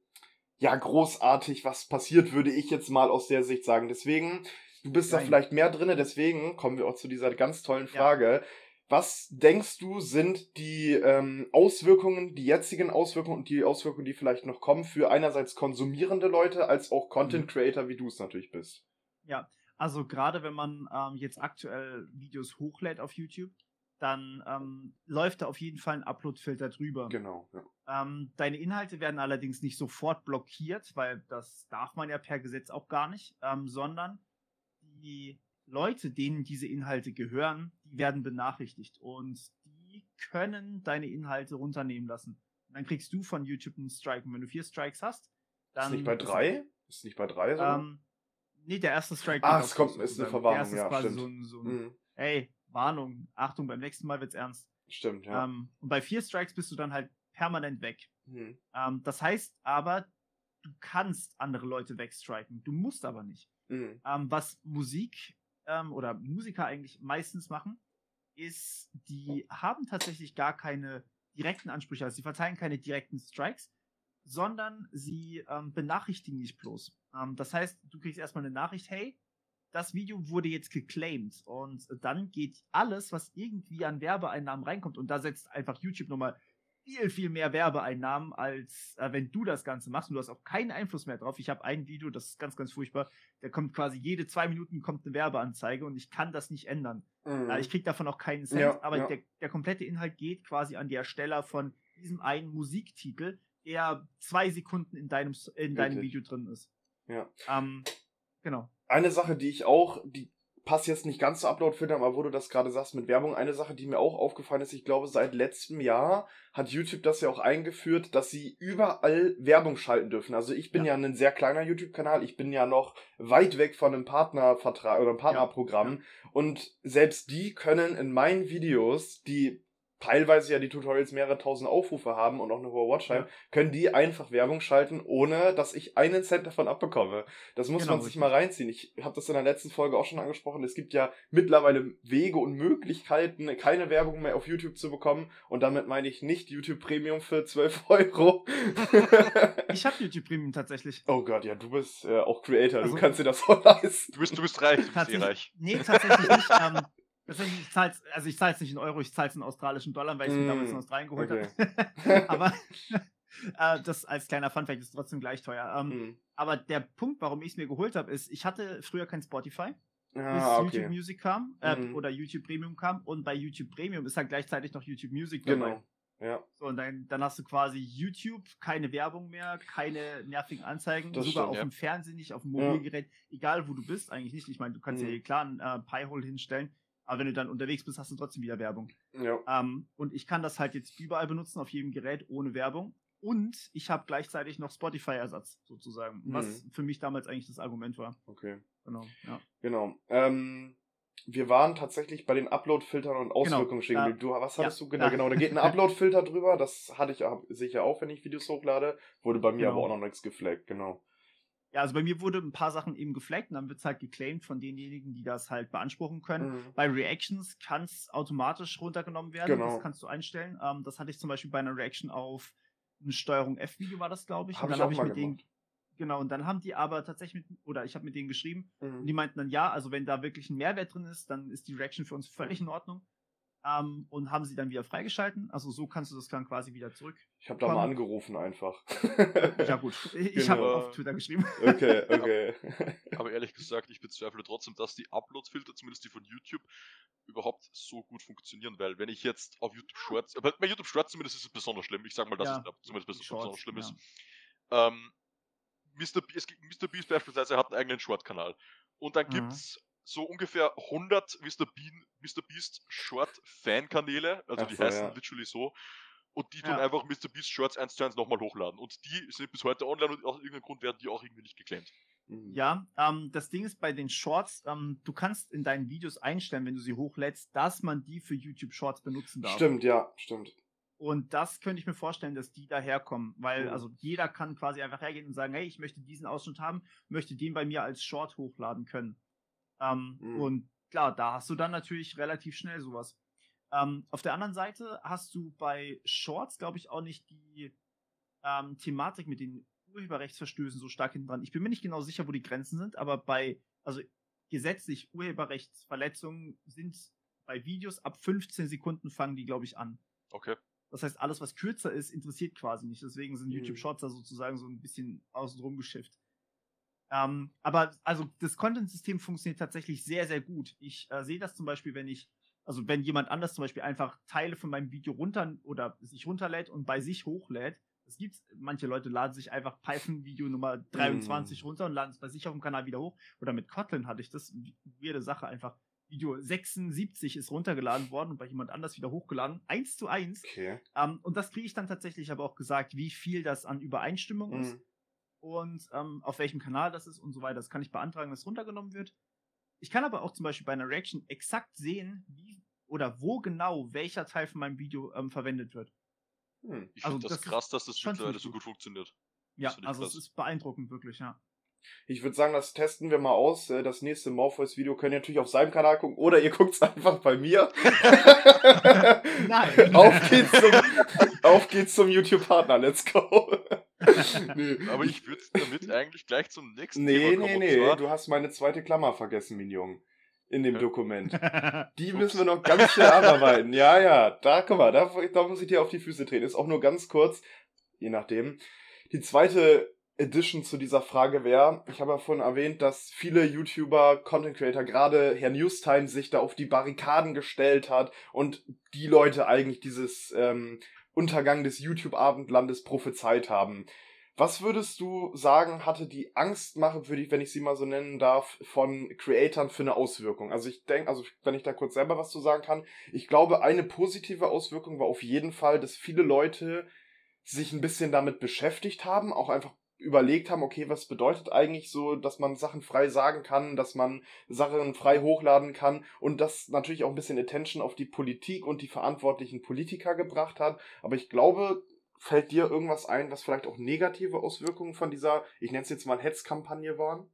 ja großartig, was passiert, würde ich jetzt mal aus der Sicht sagen. Deswegen, du bist da Nein. vielleicht mehr drinne, deswegen kommen wir auch zu dieser ganz tollen Ja. Frage. Was denkst du, sind die ähm, Auswirkungen, die jetzigen Auswirkungen und die Auswirkungen, die vielleicht noch kommen, für einerseits konsumierende Leute als auch Content Creator, wie du es natürlich bist? Ja, also gerade wenn man ähm, jetzt aktuell Videos hochlädt auf YouTube, dann ähm, läuft da auf jeden Fall ein Upload-Filter drüber. Genau. Ja. Ähm, deine Inhalte werden allerdings nicht sofort blockiert, weil das darf man ja per Gesetz auch gar nicht, ähm, sondern die Leute, denen diese Inhalte gehören, die werden benachrichtigt und die können deine Inhalte runternehmen lassen. Und dann kriegst du von YouTube einen Strike. Und wenn du vier Strikes hast, dann. ist nicht bei drei? Ist nicht bei drei so? Ähm, nee, der erste Strike. Ah, es kommt- ist eine. Verwarnung, ja, stimmt. so ein, so ein Mhm, ey, Warnung, Achtung, beim nächsten Mal wird's ernst. stimmt, ja. Ähm, und bei vier Strikes bist du dann halt permanent weg. Mhm. Ähm, das heißt aber, du kannst andere Leute wegstriken. Du musst aber nicht. Mhm. Ähm, was Musik ähm, oder Musiker eigentlich meistens machen, ist, die haben tatsächlich gar keine direkten Ansprüche. Also sie verteilen keine direkten Strikes, sondern sie ähm, benachrichtigen dich bloß. Ähm, das heißt, du kriegst erstmal eine Nachricht, hey, das Video wurde jetzt geclaimed und dann geht alles, was irgendwie an Werbeeinnahmen reinkommt und da setzt einfach YouTube nochmal viel, viel mehr Werbeeinnahmen, als äh, wenn du das Ganze machst und du hast auch keinen Einfluss mehr drauf. Ich habe ein Video, das ist ganz, ganz furchtbar. Da kommt quasi jede zwei Minuten kommt eine Werbeanzeige und ich kann das nicht ändern. Mhm. Äh, ich kriege davon auch keinen Cent, ja, aber ja. Der, der komplette Inhalt geht quasi an die Ersteller von diesem einen Musiktitel, der zwei Sekunden in deinem, in deinem Video drin ist. Ja. Ähm, genau. Eine Sache, die ich auch, die passt jetzt nicht ganz zu Upload-Filtern, aber wo du das gerade sagst mit Werbung, eine Sache, die mir auch aufgefallen ist, ich glaube, seit letztem Jahr hat YouTube das ja auch eingeführt, dass sie überall Werbung schalten dürfen. Also ich bin ja, ja ein sehr kleiner YouTube-Kanal, ich bin ja noch weit weg von einem Partnervertrag oder einem Partnerprogramm ja. und selbst die können in meinen Videos, die teilweise ja die Tutorials mehrere tausend Aufrufe haben und auch eine hohe Watchtime, ja. können die einfach Werbung schalten, ohne dass ich einen Cent davon abbekomme. Das muss genau, man sich mal reinziehen. Ich habe das in der letzten Folge auch schon angesprochen. Es gibt ja mittlerweile Wege und Möglichkeiten, keine Werbung mehr auf YouTube zu bekommen. Und damit meine ich nicht YouTube Premium für 12 <laughs> Euro. ich habe YouTube Premium tatsächlich. Oh Gott, ja, du bist äh, auch Creator. Also, du kannst dir das auch leisten. Du bist, du bist reich, du bist eh reich. Nee, tatsächlich nicht. <laughs> Ähm, Deswegen, ich zahl's, also ich zahle es nicht in Euro, ich zahle es in australischen Dollar, weil ich es mm, damals in Australien geholt okay. habe. <laughs> aber <laughs> äh, das als kleiner Funfact ist trotzdem gleich teuer. Ähm, mm. Aber der Punkt, warum ich es mir geholt habe, ist, ich hatte früher kein Spotify, ah, bis okay. YouTube Music kam äh, mm. oder YouTube Premium kam und bei YouTube Premium ist halt gleichzeitig noch YouTube Music dabei. Genau. Ja. So, und dann, dann hast du quasi YouTube, keine Werbung mehr, keine nervigen Anzeigen, das sogar stimmt, auf ja. dem Fernsehen nicht, auf dem Mobilgerät, ja. egal wo du bist, eigentlich nicht. Ich meine, du kannst mhm. ja klar einen äh, Pi-Hole hinstellen, aber wenn du dann unterwegs bist, hast du trotzdem wieder Werbung. Ja. Ähm, und ich kann das halt jetzt überall benutzen, auf jedem Gerät, ohne Werbung. Und ich habe gleichzeitig noch Spotify-Ersatz, sozusagen. Mhm. Was für mich damals eigentlich das Argument war. Okay. Genau, ja. Genau. Ähm, wir waren tatsächlich bei den Upload-Filtern und Auswirkungen genau, stehen. Du, was hattest ja, du? Genau, genau. Da geht ein <laughs> Upload-Filter drüber. Das hatte ich sicher auch, wenn ich Videos hochlade. Wurde bei mir genau. aber auch noch nichts geflaggt, genau. Ja, also bei mir wurde ein paar Sachen eben gefleckt und dann wird es halt geclaimed von denjenigen, die das halt beanspruchen können. Mhm. Bei Reactions kann es automatisch runtergenommen werden. Genau. Das kannst du einstellen. Ähm, das hatte ich zum Beispiel bei einer Reaction auf ein Steuerung F-Video war das, glaube ich. Hab und dann habe ich mit denen. Genau, und dann haben die aber tatsächlich mit, oder ich habe mit denen geschrieben, mhm. und die meinten dann, ja, also wenn da wirklich ein Mehrwert drin ist, dann ist die Reaction für uns völlig in Ordnung ähm, und haben sie dann wieder freigeschalten. Also so kannst du das dann quasi wieder zurück. Ich habe da mal angerufen einfach. ja gut, <laughs> ich genau. habe auf Twitter geschrieben. Okay, <laughs> okay. Aber ehrlich gesagt, ich bezweifle trotzdem, dass die Upload-Filter, zumindest die von YouTube, überhaupt so gut funktionieren, weil wenn ich jetzt auf YouTube Shorts, bei YouTube Shorts zumindest ist es besonders schlimm. Ich sag mal, dass ja, es zumindest besonders, Shorts, besonders schlimm ist. Ähm, Mr. Beast, Mr. Beast beispielsweise hat einen eigenen Short-Kanal. Und dann mhm. gibt's so ungefähr 100 Mr. Bean, Mr. Beast Short Fan-Kanäle, also Ach die so, heißen ja. literally so. Und die tun ja. einfach Mr. Beast Shorts 1 zu 1 nochmal hochladen. Und die sind bis heute online und aus irgendeinem Grund werden die auch irgendwie nicht geclaimed. Mhm. Ja, ähm, das Ding ist bei den Shorts, ähm, du kannst in deinen Videos einstellen, wenn du sie hochlädst, dass man die für YouTube Shorts benutzen darf. Stimmt, ja, stimmt. Und das könnte ich mir vorstellen, dass die daherkommen, weil mhm. also jeder kann quasi einfach hergehen und sagen, hey, ich möchte diesen Ausschnitt haben, möchte den bei mir als Short hochladen können. Ähm, mhm. Und klar, da hast du dann natürlich relativ schnell sowas. Ähm, auf der anderen Seite hast du bei Shorts, glaube ich, auch nicht die ähm, Thematik mit den Urheberrechtsverstößen so stark hinten dran. Ich bin mir nicht genau sicher, wo die Grenzen sind, aber bei, also gesetzlich Urheberrechtsverletzungen sind bei Videos ab 15 Sekunden fangen die, glaube ich, an. Okay. Das heißt, alles, was kürzer ist, interessiert quasi nicht. Deswegen sind mhm. YouTube Shorts da sozusagen so ein bisschen außenrum geschifft. Ähm, aber also das Content-System funktioniert tatsächlich sehr, sehr gut. Ich äh, sehe das zum Beispiel, wenn ich, also wenn jemand anders zum Beispiel einfach Teile von meinem Video runter oder sich runterlädt und bei sich hochlädt. Es gibt, manche Leute laden sich einfach Python-Video Nummer 23 mm. runter und laden es bei sich auf dem Kanal wieder hoch. Oder mit Kotlin hatte ich das, weirde Sache einfach. Video 76 ist runtergeladen worden und bei jemand anders wieder hochgeladen. Eins zu eins. Okay. Ähm, und das kriege ich dann tatsächlich aber auch gesagt, wie viel das an Übereinstimmung mm. ist und ähm, auf welchem Kanal das ist und so weiter. Das kann ich beantragen, dass runtergenommen wird. Ich kann aber auch zum Beispiel bei einer Reaction exakt sehen, wie oder wo genau welcher Teil von meinem Video ähm, verwendet wird. Hm. Ich also, finde das, das krass, dass das mittlerweile so gut funktioniert. Ja, also krass. es ist beeindruckend, wirklich, ja. Ich würde sagen, das testen wir mal aus. Äh, das nächste Morpheus-Video könnt ihr natürlich auf seinem Kanal gucken oder ihr guckt es einfach bei mir. <laughs> Nein. <laughs> auf geht's zum, auf geht's zum YouTube-Partner. Let's go. <laughs> nee, aber ich würde damit eigentlich gleich zum nächsten nee, Thema kommen. Nee, nee, nee, du hast meine zweite Klammer vergessen, Minion. in dem Dokument. <laughs> Die müssen wir noch ganz schnell abarbeiten. Ja, ja, da, guck mal, da, da muss ich dir auf die Füße treten. Ist auch nur ganz kurz, je nachdem. Die zweite Edition zu dieser Frage wäre, ich habe ja vorhin erwähnt, dass viele YouTuber, Content Creator, gerade Herr Newstime sich da auf die Barrikaden gestellt hat und die Leute eigentlich dieses ähm, Untergang des YouTube-Abendlandes prophezeit haben. Was würdest du sagen, hatte die Angstmache, würde ich, wenn ich sie mal so nennen darf, von Creatoren für eine Auswirkung? Also ich denke, also wenn ich da kurz selber was zu sagen kann, ich glaube, eine positive Auswirkung war auf jeden Fall, dass viele Leute sich ein bisschen damit beschäftigt haben, auch einfach überlegt haben, okay, was bedeutet eigentlich so, dass man Sachen frei sagen kann, dass man Sachen frei hochladen kann und das natürlich auch ein bisschen Attention auf die Politik und die verantwortlichen Politiker gebracht hat. Aber ich glaube, Fällt dir irgendwas ein, was vielleicht auch negative Auswirkungen von dieser, ich nenne es jetzt mal Hetzkampagne waren?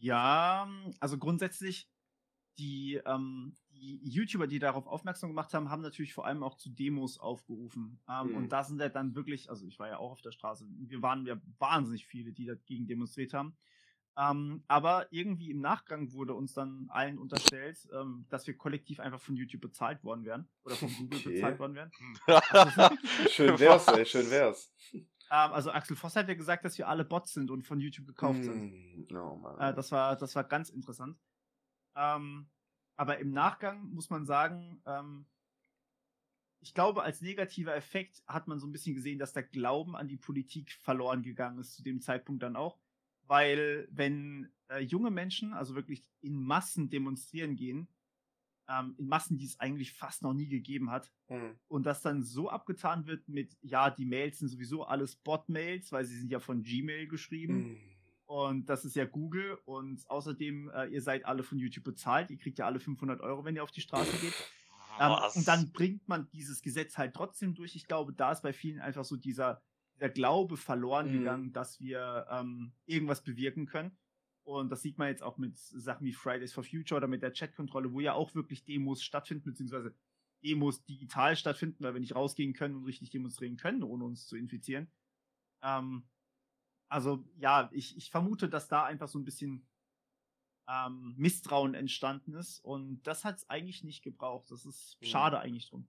Ja, also grundsätzlich, die, ähm, die YouTuber, die darauf aufmerksam gemacht haben, haben natürlich vor allem auch zu Demos aufgerufen. Ähm, mhm. Und da sind ja dann wirklich, also ich war ja auch auf der Straße, wir waren ja wahnsinnig viele, die dagegen demonstriert haben. Ähm, aber irgendwie im Nachgang wurde uns dann allen unterstellt, ähm, dass wir kollektiv einfach von YouTube bezahlt worden wären. Oder von Google okay. bezahlt worden wären. <laughs> schön wär's, ey, schön wär's. Ähm, also Axel Voss hat ja gesagt, dass wir alle Bots sind und von YouTube gekauft mm, sind. Oh äh, das, war, das war ganz interessant. Ähm, aber im Nachgang muss man sagen, ähm, ich glaube, als negativer Effekt hat man so ein bisschen gesehen, dass der Glauben an die Politik verloren gegangen ist zu dem Zeitpunkt dann auch weil wenn äh, junge Menschen also wirklich in Massen demonstrieren gehen, ähm, in Massen, die es eigentlich fast noch nie gegeben hat, mhm. und das dann so abgetan wird mit, ja, die Mails sind sowieso alles Bot-Mails, weil sie sind ja von Gmail geschrieben. Mhm. Und das ist ja Google. Und außerdem, äh, ihr seid alle von YouTube bezahlt. Ihr kriegt ja alle 500 Euro, wenn ihr auf die Straße geht. Ähm, und dann bringt man dieses Gesetz halt trotzdem durch. Ich glaube, da ist bei vielen einfach so dieser, der Glaube verloren mhm. gegangen, dass wir ähm, irgendwas bewirken können. Und das sieht man jetzt auch mit Sachen wie Fridays for Future oder mit der Chatkontrolle, wo ja auch wirklich Demos stattfinden, beziehungsweise Demos digital stattfinden, weil wir nicht rausgehen können und richtig demonstrieren können, ohne uns zu infizieren. Ähm, also ja, ich, ich vermute, dass da einfach so ein bisschen ähm, Misstrauen entstanden ist und das hat es eigentlich nicht gebraucht. Das ist mhm. schade eigentlich drum.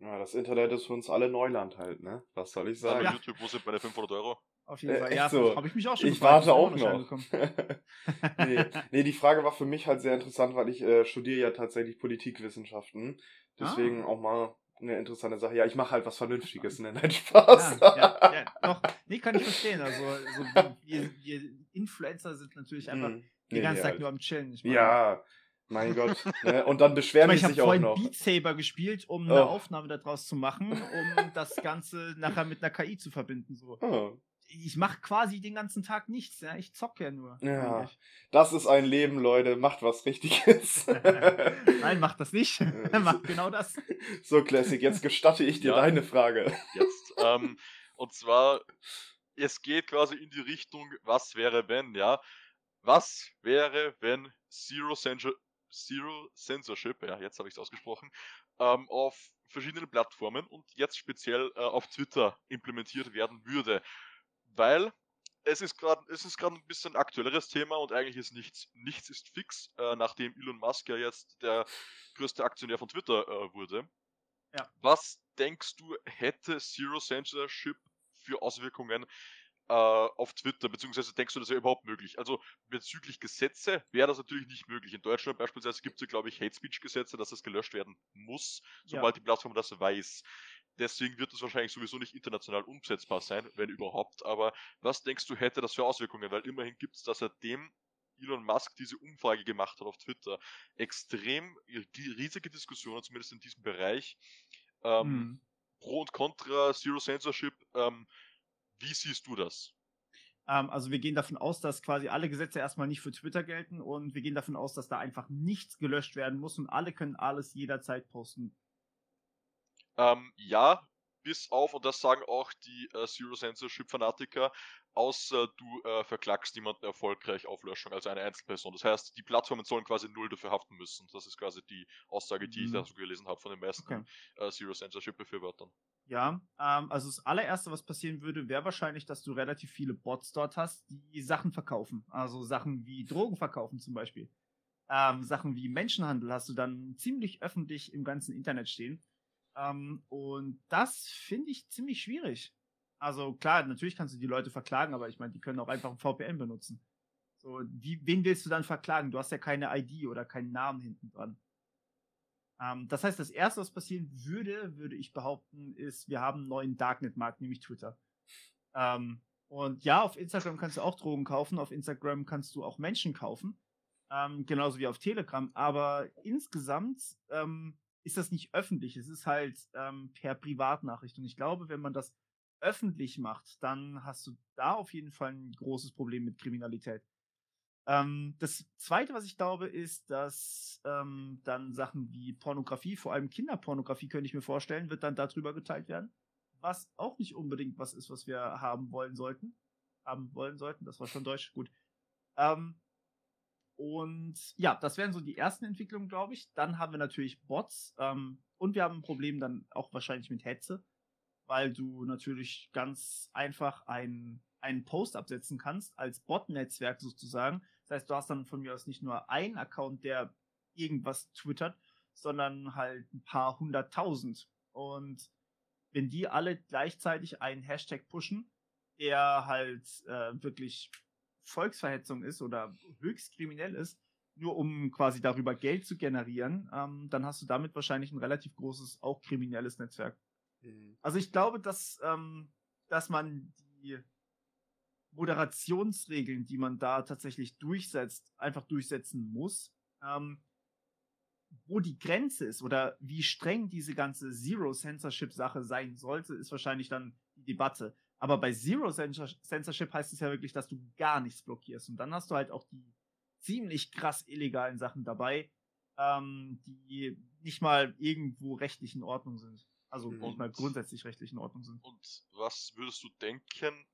Ja, das Internet ist für uns alle Neuland halt, ne? Was soll ich sagen? Ja. YouTube, wo sind bei der 500 Euro? Auf jeden äh, Fall, ja, so. habe ich mich auch schon Ich gefragt, warte auch noch. <laughs> nee, nee, die Frage war für mich halt sehr interessant, weil ich äh, studiere ja tatsächlich Politikwissenschaften. Deswegen ah. auch mal eine interessante Sache. Ja, ich mache halt was Vernünftiges, ne? Nein, Spaß. Ja, ja, ja, doch. Nee, kann ich verstehen. Also, so, <laughs> wir, wir Influencer sind natürlich einfach mm, den ganzen nee, Tag halt. nur am Chillen. Ich meine, ja, mein Gott. Ne? Und dann beschweren die sich auch noch. Ich habe Beat Saber gespielt, um eine oh. Aufnahme daraus zu machen, um das Ganze nachher mit einer KI zu verbinden. So. Oh. Ich mache quasi den ganzen Tag nichts. Ja? Ich zocke ja nur. Ja, das ist ein Leben, Leute. Macht was Richtiges. <laughs> Nein, macht das nicht. <laughs> macht genau das. So, Classic, jetzt gestatte ich dir ja. deine Frage. Jetzt. Ähm, und zwar, es geht quasi in die Richtung, was wäre, wenn, ja? Was wäre, wenn Zero Central Zero Censorship, ja, jetzt habe ich es ausgesprochen, ähm, auf verschiedenen Plattformen und jetzt speziell äh, auf Twitter implementiert werden würde. Weil es ist gerade es ist ein bisschen aktuelleres Thema und eigentlich ist nichts nichts ist fix, äh, nachdem Elon Musk ja jetzt der größte Aktionär von Twitter äh, wurde. Ja. Was denkst du hätte Zero Censorship für Auswirkungen äh, auf Twitter, beziehungsweise denkst du, das wäre überhaupt möglich? Also bezüglich Gesetze wäre das natürlich nicht möglich. In Deutschland beispielsweise gibt es ja, glaube ich, Hate Speech Gesetze, dass das gelöscht werden muss, sobald ja. die Plattform das weiß. Deswegen wird das wahrscheinlich sowieso nicht international umsetzbar sein, wenn überhaupt. Aber was denkst du, hätte das für Auswirkungen? Weil immerhin gibt es da seitdem Elon Musk diese Umfrage gemacht hat auf Twitter, extrem riesige Diskussionen, zumindest in diesem Bereich. Ähm, hm. Pro und Contra, Zero Censorship, ähm, wie siehst du das? Ähm, also wir gehen davon aus, dass quasi alle Gesetze erstmal nicht für Twitter gelten und wir gehen davon aus, dass da einfach nichts gelöscht werden muss und alle können alles jederzeit posten. Ähm, ja, bis auf, und das sagen auch die äh, Zero Censorship Fanatiker, außer du äh, verklagst jemanden erfolgreich auf Löschung, also eine Einzelperson. Das heißt, die Plattformen sollen quasi null dafür haften müssen. Das ist quasi die Aussage, die mhm. ich da so gelesen habe von den meisten okay. äh, Zero Censorship Befürwortern. Ja, ähm, also das allererste, was passieren würde, wäre wahrscheinlich, dass du relativ viele Bots dort hast, die Sachen verkaufen. Also Sachen wie Drogen verkaufen zum Beispiel. ähm, Sachen wie Menschenhandel hast du dann ziemlich öffentlich im ganzen Internet stehen. Ähm, und das finde ich ziemlich schwierig. Also klar, natürlich kannst du die Leute verklagen, aber ich meine, die können auch einfach ein VPN benutzen. So, wie, wen willst du dann verklagen? Du hast ja keine ID oder keinen Namen hinten dran. Ähm, das heißt, das erste, was passieren würde, würde ich behaupten, ist, wir haben einen neuen Darknet-Markt, nämlich Twitter. Ähm, und ja, auf Instagram kannst du auch Drogen kaufen, auf Instagram kannst du auch Menschen kaufen, ähm, genauso wie auf Telegram. Aber insgesamt ähm, ist das nicht öffentlich. Es ist halt ähm, per Privatnachricht. Und ich glaube, wenn man das öffentlich macht, dann hast du da auf jeden Fall ein großes Problem mit Kriminalität. Ähm, das Zweite, was ich glaube, ist, dass ähm, dann Sachen wie Pornografie, vor allem Kinderpornografie, könnte ich mir vorstellen, wird dann darüber geteilt werden. Was auch nicht unbedingt was ist, was wir haben wollen sollten. Haben wollen sollten, das war schon Deutsch, gut. Ähm, und ja, das wären so die ersten Entwicklungen, glaube ich. Dann haben wir natürlich Bots ähm, und wir haben ein Problem dann auch wahrscheinlich mit Hetze, weil du natürlich ganz einfach einen, einen Post absetzen kannst als Bot-Netzwerk sozusagen das heißt, du hast dann von mir aus nicht nur einen Account, der irgendwas twittert, sondern halt ein paar hunderttausend. Und wenn die alle gleichzeitig einen Hashtag pushen, der halt äh, wirklich Volksverhetzung ist oder höchst kriminell ist, nur um quasi darüber Geld zu generieren, ähm, dann hast du damit wahrscheinlich ein relativ großes, auch kriminelles Netzwerk. Mhm. Also ich glaube, dass, ähm, dass man die Moderationsregeln, die man da tatsächlich durchsetzt, einfach durchsetzen muss. Ähm, wo die Grenze ist oder wie streng diese ganze Zero-Censorship-Sache sein sollte, ist wahrscheinlich dann die Debatte. Aber bei Zero-Censorship heißt es ja wirklich, dass du gar nichts blockierst. Und dann hast du halt auch die ziemlich krass illegalen Sachen dabei, ähm, die nicht mal irgendwo rechtlich in Ordnung sind. Also und, nicht mal grundsätzlich rechtlich in Ordnung sind. Und was würdest du denken,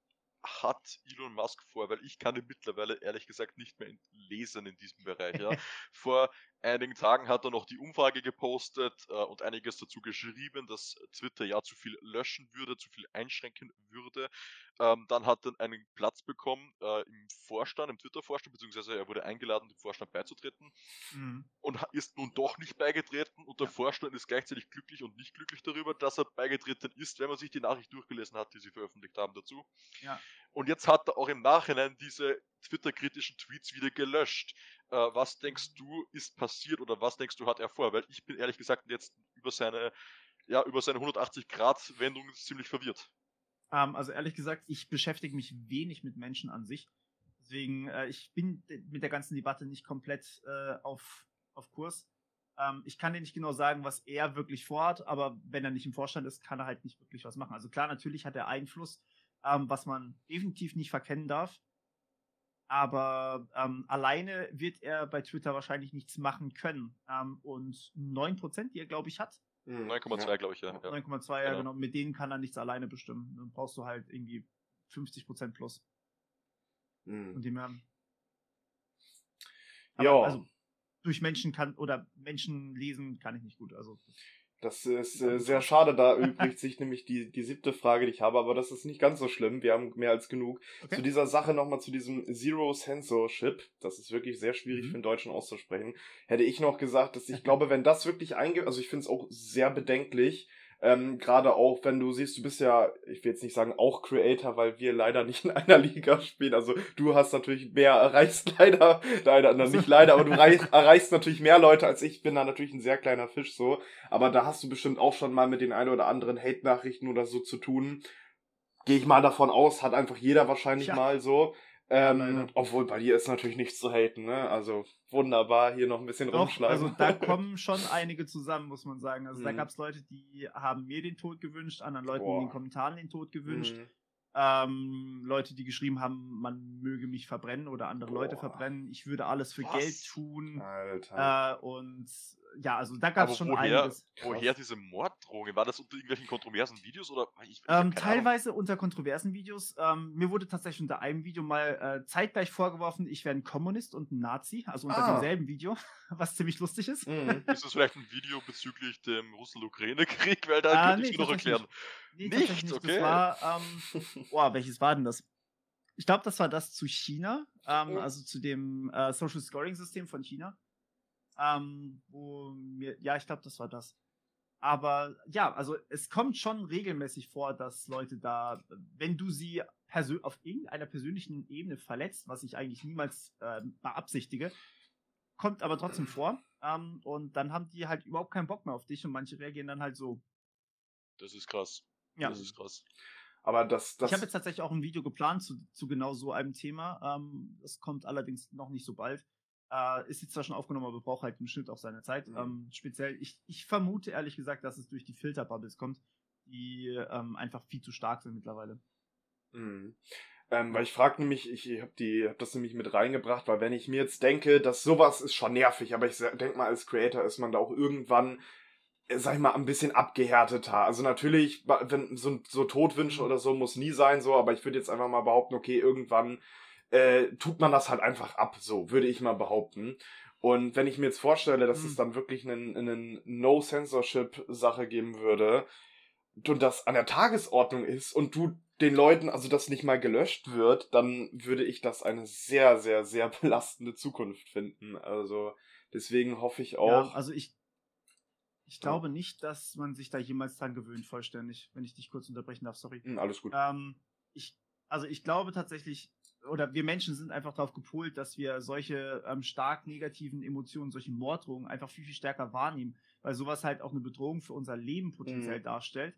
hat Elon Musk vor, weil ich kann ihn mittlerweile ehrlich gesagt nicht mehr lesen in diesem Bereich. Ja. <laughs> Vor einigen Tagen hat er noch die Umfrage gepostet äh, und einiges dazu geschrieben, dass Twitter ja zu viel löschen würde, zu viel einschränken würde. Ähm, dann hat er einen Platz bekommen äh, im Vorstand, im Twitter-Vorstand, beziehungsweise er wurde eingeladen, dem Vorstand beizutreten mhm. und ist nun doch nicht beigetreten und der. Vorstand ist gleichzeitig glücklich und nicht glücklich darüber, dass er beigetreten ist, wenn man sich die Nachricht durchgelesen hat, die sie veröffentlicht haben dazu. Ja. Und jetzt hat er auch im Nachhinein diese Twitter-kritischen Tweets wieder gelöscht. Äh, was denkst du, ist passiert oder was denkst du, hat er vor? Weil ich bin ehrlich gesagt jetzt über seine, ja, über seine 180-Grad-Wendung ziemlich verwirrt. Ähm, also ehrlich gesagt, ich beschäftige mich wenig mit Menschen an sich. Deswegen, äh, ich bin mit der ganzen Debatte nicht komplett äh, auf, auf Kurs. Ähm, ich kann dir nicht genau sagen, was er wirklich vorhat, aber wenn er nicht im Vorstand ist, kann er halt nicht wirklich was machen. Also klar, natürlich hat er Einfluss, ähm, was man definitiv nicht verkennen darf. Aber ähm, alleine wird er bei Twitter wahrscheinlich nichts machen können. Ähm, und 9%, die er, glaube ich, hat. 9,2, ja. glaube ich, ja. 9,2, ja, genau. genau. Mit denen kann er nichts alleine bestimmen. Dann brauchst du halt irgendwie 50% plus. Mhm. Und die mehr. Ja. Also durch Menschen kann oder Menschen lesen kann ich nicht gut. Also das ist äh, sehr schade, da <laughs> übrigens sich nämlich die, die siebte Frage, die ich habe, aber das ist nicht ganz so schlimm. Wir haben mehr als genug. Okay. Zu dieser Sache nochmal zu diesem Zero Censorship, das ist wirklich sehr schwierig mhm. für den Deutschen auszusprechen, hätte ich noch gesagt, dass ich <laughs> glaube, wenn das wirklich einge... Also ich finde es auch sehr bedenklich, ähm, Gerade auch, wenn du siehst, du bist ja, ich will jetzt nicht sagen auch Creator, weil wir leider nicht in einer <laughs> Liga spielen. Also du hast natürlich mehr, erreichst <laughs> leider, leider, nicht leider, aber du reich, <laughs> erreichst natürlich mehr Leute als ich. Bin da natürlich ein sehr kleiner Fisch so. Aber da hast du bestimmt auch schon mal mit den ein oder anderen Hate-Nachrichten oder so zu tun. Gehe ich mal davon aus, hat einfach jeder wahrscheinlich ja. mal so. Ähm, obwohl bei dir ist natürlich nichts zu haten, ne? Also wunderbar, hier noch ein bisschen Doch, rumschlagen. Also da <laughs> kommen schon einige zusammen, muss man sagen. Also mhm. da gab es Leute, die haben mir den Tod gewünscht, anderen Leuten Boah. in den Kommentaren den Tod gewünscht. Mhm. Ähm, Leute, die geschrieben haben, man möge mich verbrennen oder andere Boah. Leute verbrennen. Ich würde alles für Was? Geld tun. Alter. Äh, und ja, also da gab es schon woher, einiges. Woher diese Morddrohungen? War das unter irgendwelchen kontroversen Videos oder? Ich, ich ähm, teilweise Ahnung. unter kontroversen Videos. Ähm, mir wurde tatsächlich unter einem Video mal äh, zeitgleich vorgeworfen, ich wäre ein Kommunist und ein Nazi, also unter ah. demselben Video, <laughs> was ziemlich lustig ist. Mhm. <laughs> ist das vielleicht ein Video bezüglich dem Russland-Ukraine-Krieg? Weil da ah, könnte nee, ich noch erklären. Nicht, nee, nicht? okay. Das war, ähm, <laughs> oh, welches war denn das? Ich glaube, das war das zu China, ähm, oh. also zu dem äh, Social Scoring System von China. Ähm, wo mir, ja, ich glaube, das war das. Aber ja, also es kommt schon regelmäßig vor, dass Leute da, wenn du sie auf irgendeiner persönlichen Ebene verletzt, was ich eigentlich niemals äh, beabsichtige, kommt aber trotzdem vor. Ähm, und dann haben die halt überhaupt keinen Bock mehr auf dich und manche reagieren dann halt so. Das ist krass. Ja. Das ist krass. Aber das, das ich habe jetzt tatsächlich auch ein Video geplant zu, zu genau so einem Thema. Ähm, das kommt allerdings noch nicht so bald. Äh, ist jetzt zwar schon aufgenommen, aber braucht halt im Schnitt auch seine Zeit. Mhm. Ähm, speziell, ich, ich vermute ehrlich gesagt, dass es durch die Filterbubbles kommt, die ähm, einfach viel zu stark sind mittlerweile. Mhm. Ähm, weil ich frage nämlich, ich habe die, hab das nämlich mit reingebracht, weil wenn ich mir jetzt denke, dass sowas ist schon nervig, aber ich denke mal, als Creator ist man da auch irgendwann, äh, sag ich mal, ein bisschen abgehärteter. Also natürlich, wenn so, so Todwünsche mhm. oder so muss nie sein, so, aber ich würde jetzt einfach mal behaupten, okay, irgendwann äh, tut man das halt einfach ab, so würde ich mal behaupten. Und wenn ich mir jetzt vorstelle, dass mhm. es dann wirklich einen, einen No-Censorship-Sache geben würde und das an der Tagesordnung ist und du den Leuten, also das nicht mal gelöscht wird, dann würde ich das eine sehr, sehr, sehr <laughs> belastende Zukunft finden. Also deswegen hoffe ich auch. Ja, also ich, ich glaube nicht, dass man sich da jemals dran gewöhnt, vollständig, wenn ich dich kurz unterbrechen darf, sorry. Hm, alles gut. Ähm, ich, also ich glaube tatsächlich, oder wir Menschen sind einfach darauf gepolt, dass wir solche ähm, stark negativen Emotionen, solche Morddrohungen einfach viel, viel stärker wahrnehmen, weil sowas halt auch eine Bedrohung für unser Leben potenziell mhm. darstellt.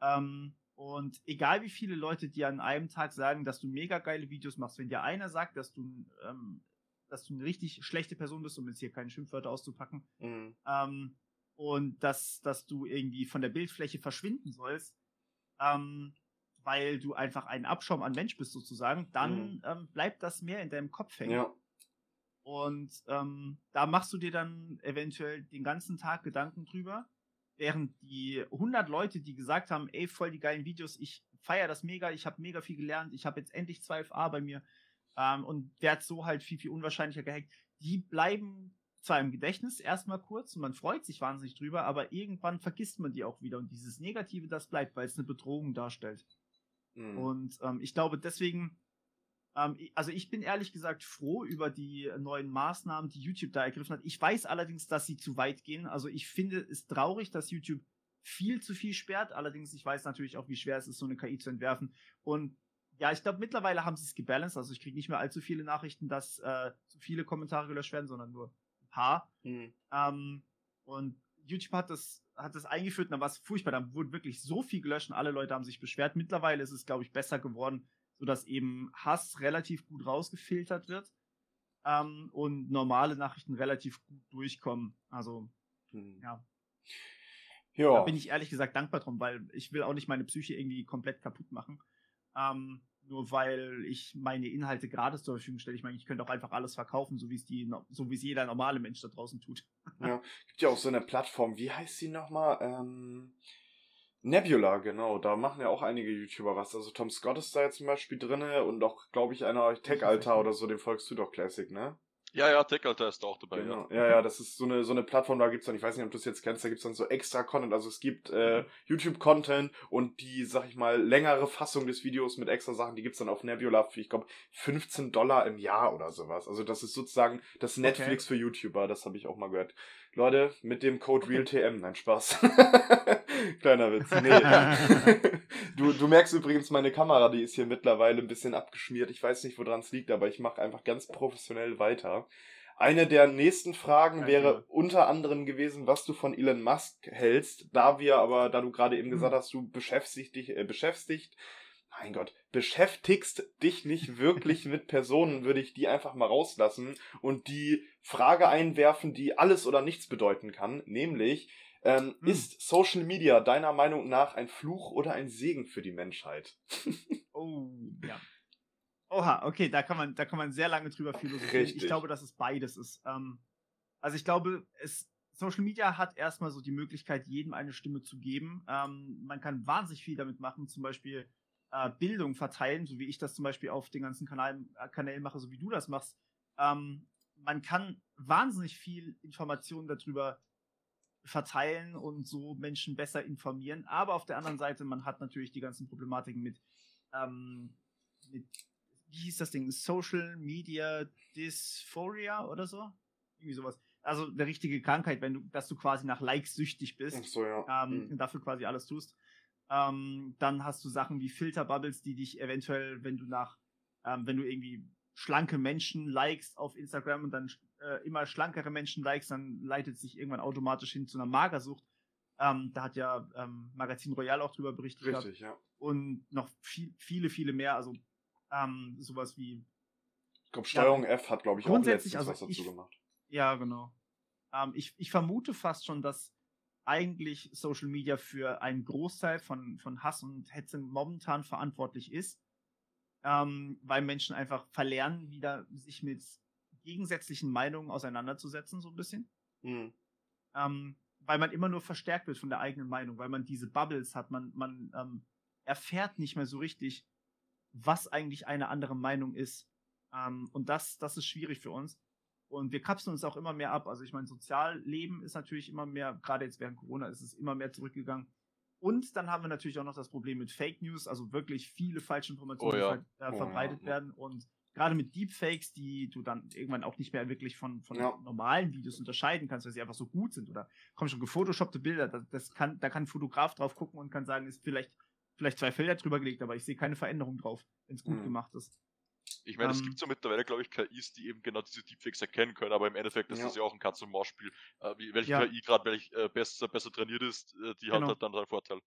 Ähm, und egal wie viele Leute dir an einem Tag sagen, dass du mega geile Videos machst, wenn dir einer sagt, dass du, ähm, dass du eine richtig schlechte Person bist, um jetzt hier keine Schimpfwörter auszupacken, mhm. ähm, und dass, dass du irgendwie von der Bildfläche verschwinden sollst, ähm, weil du einfach ein Abschaum an Mensch bist sozusagen, dann mhm. ähm, bleibt das mehr in deinem Kopf hängen. Ja. Und ähm, da machst du dir dann eventuell den ganzen Tag Gedanken drüber, während die 100 Leute, die gesagt haben, ey, voll die geilen Videos, ich feiere das mega, ich habe mega viel gelernt, ich habe jetzt endlich 12a bei mir ähm, und werde so halt viel, viel unwahrscheinlicher gehackt, die bleiben zwar im Gedächtnis erstmal kurz und man freut sich wahnsinnig drüber, aber irgendwann vergisst man die auch wieder und dieses Negative, das bleibt, weil es eine Bedrohung darstellt. Mhm. Und ähm, ich glaube, deswegen, ähm, also ich bin ehrlich gesagt froh über die neuen Maßnahmen, die YouTube da ergriffen hat. Ich weiß allerdings, dass sie zu weit gehen. Also ich finde es traurig, dass YouTube viel zu viel sperrt. Allerdings, ich weiß natürlich auch, wie schwer es ist, so eine KI zu entwerfen. Und ja, ich glaube, mittlerweile haben sie es gebalanced. Also ich kriege nicht mehr allzu viele Nachrichten, dass äh, zu viele Kommentare gelöscht werden, sondern nur ein paar. Mhm. Ähm, und YouTube hat das, hat das eingeführt und dann war es furchtbar. Da wurde wirklich so viel gelöscht und alle Leute haben sich beschwert. Mittlerweile ist es, glaube ich, besser geworden, sodass eben Hass relativ gut rausgefiltert wird ähm, und normale Nachrichten relativ gut durchkommen. Also, hm. ja. Ja. Da bin ich ehrlich gesagt dankbar drum, weil ich will auch nicht meine Psyche irgendwie komplett kaputt machen. Ähm, nur weil ich meine Inhalte gratis zur Verfügung stelle. Ich meine, ich könnte auch einfach alles verkaufen, so wie es die, so wie es jeder normale Mensch da draußen tut. Ja, gibt ja auch so eine Plattform, wie heißt sie nochmal? Ähm, Nebula, genau. Da machen ja auch einige YouTuber was. Also Tom Scott ist da jetzt zum Beispiel drinne und auch, glaube ich, einer Tech-Altar oder so, dem folgst du doch Classic, ne? Ja, ja, TechAlter ist auch dabei, genau. ja. Ja, ja, das ist so eine, so eine Plattform, da gibt's dann, ich weiß nicht, ob du es jetzt kennst, da gibt's dann so extra Content. Also es gibt äh, YouTube-Content und die, sag ich mal, längere Fassung des Videos mit extra Sachen, die gibt's dann auf Nebula für, ich glaube, 15 Dollar im Jahr oder sowas. Also das ist sozusagen das Netflix okay. für YouTuber, das habe ich auch mal gehört. Leute, mit dem Code. RealTM, nein, Spaß. <laughs> Kleiner Witz. Nee. <laughs> du, du merkst übrigens, meine Kamera, die ist hier mittlerweile ein bisschen abgeschmiert. Ich weiß nicht, woran es liegt, aber ich mache einfach ganz professionell weiter. Eine der nächsten Fragen wäre unter anderem gewesen, was du von Elon Musk hältst. Da wir aber, da du gerade eben gesagt hm. hast, du beschäftigst dich, äh, beschäftigt, mein Gott, beschäftigst dich nicht wirklich <laughs> mit Personen, würde ich die einfach mal rauslassen und die Frage einwerfen, die alles oder nichts bedeuten kann, nämlich, ähm, hm. ist Social Media deiner Meinung nach ein Fluch oder ein Segen für die Menschheit? oh, ja. Oha, okay, da kann man, da kann man sehr lange drüber philosophieren. Richtig. Ich glaube, dass es beides ist. Ähm, also ich glaube, es, Social Media hat erstmal so die Möglichkeit, jedem eine Stimme zu geben. Ähm, man kann wahnsinnig viel damit machen, zum Beispiel äh, Bildung verteilen, so wie ich das zum Beispiel auf den ganzen Kanal, äh, Kanälen mache, so wie du das machst. Ähm, man kann wahnsinnig viel Informationen darüber verteilen und so Menschen besser informieren. Aber auf der anderen Seite, man hat natürlich die ganzen Problematiken mit, ähm, mit wie hieß das Ding? Social Media Dysphoria oder so? Irgendwie sowas. also eine richtige Krankheit, wenn du, dass du quasi nach Likes süchtig bist Ach so, ja. ähm, Mhm. und dafür quasi alles tust. Ähm, dann hast du Sachen wie Filterbubbles, die dich eventuell, wenn du nach, ähm, wenn du irgendwie schlanke Menschen likest auf Instagram und dann äh, immer schlankere Menschen likest, dann leitet sich irgendwann automatisch hin zu einer Magersucht. Ähm, da hat ja ähm, Magazin Royal auch drüber berichtet gehabt. Richtig, ja. Und noch viel, viele, viele mehr. Also ähm, sowas wie Ich glaube, Steuerung F hat, glaube ich, auch letztens also was dazu ich- gemacht. Ja, genau. Ähm, ich, ich vermute fast schon, dass eigentlich Social Media für einen Großteil von, von Hass und Hetze momentan verantwortlich ist, ähm, weil Menschen einfach verlernen, wieder sich mit gegensätzlichen Meinungen auseinanderzusetzen, so ein bisschen. Mhm. Ähm, weil man immer nur verstärkt wird von der eigenen Meinung, weil man diese Bubbles hat, man, man ähm, erfährt nicht mehr so richtig, was eigentlich eine andere Meinung ist. Ähm, und das, das ist schwierig für uns. Und wir kapseln uns auch immer mehr ab. Also ich meine, Sozialleben ist natürlich immer mehr, gerade jetzt während Corona ist es immer mehr zurückgegangen. Und dann haben wir natürlich auch noch das Problem mit Fake News, also wirklich viele falsche Informationen, Oh ja. die ver äh, Oh ja, verbreitet ja. werden. Und gerade mit Deepfakes, die du dann irgendwann auch nicht mehr wirklich von, von Ja. normalen Videos unterscheiden kannst, weil sie einfach so gut sind. Oder kommen schon gefotoshoppte Bilder, das, das kann, da kann ein Fotograf drauf gucken und kann sagen, ist vielleicht, vielleicht zwei Filter drüber gelegt, aber ich sehe keine Veränderung drauf, wenn es gut Mhm. gemacht ist. Ich meine, es Ähm, gibt so mittlerweile, glaube ich, KIs, die eben genau diese Deepfakes erkennen können, aber im Endeffekt ist Ja. das ja auch ein Katz-und-Maus-Spiel. Äh, wie- welche Ja. KI gerade welch, äh, besser, besser trainiert ist, äh, die hat Genau. halt dann seinen Vorteil.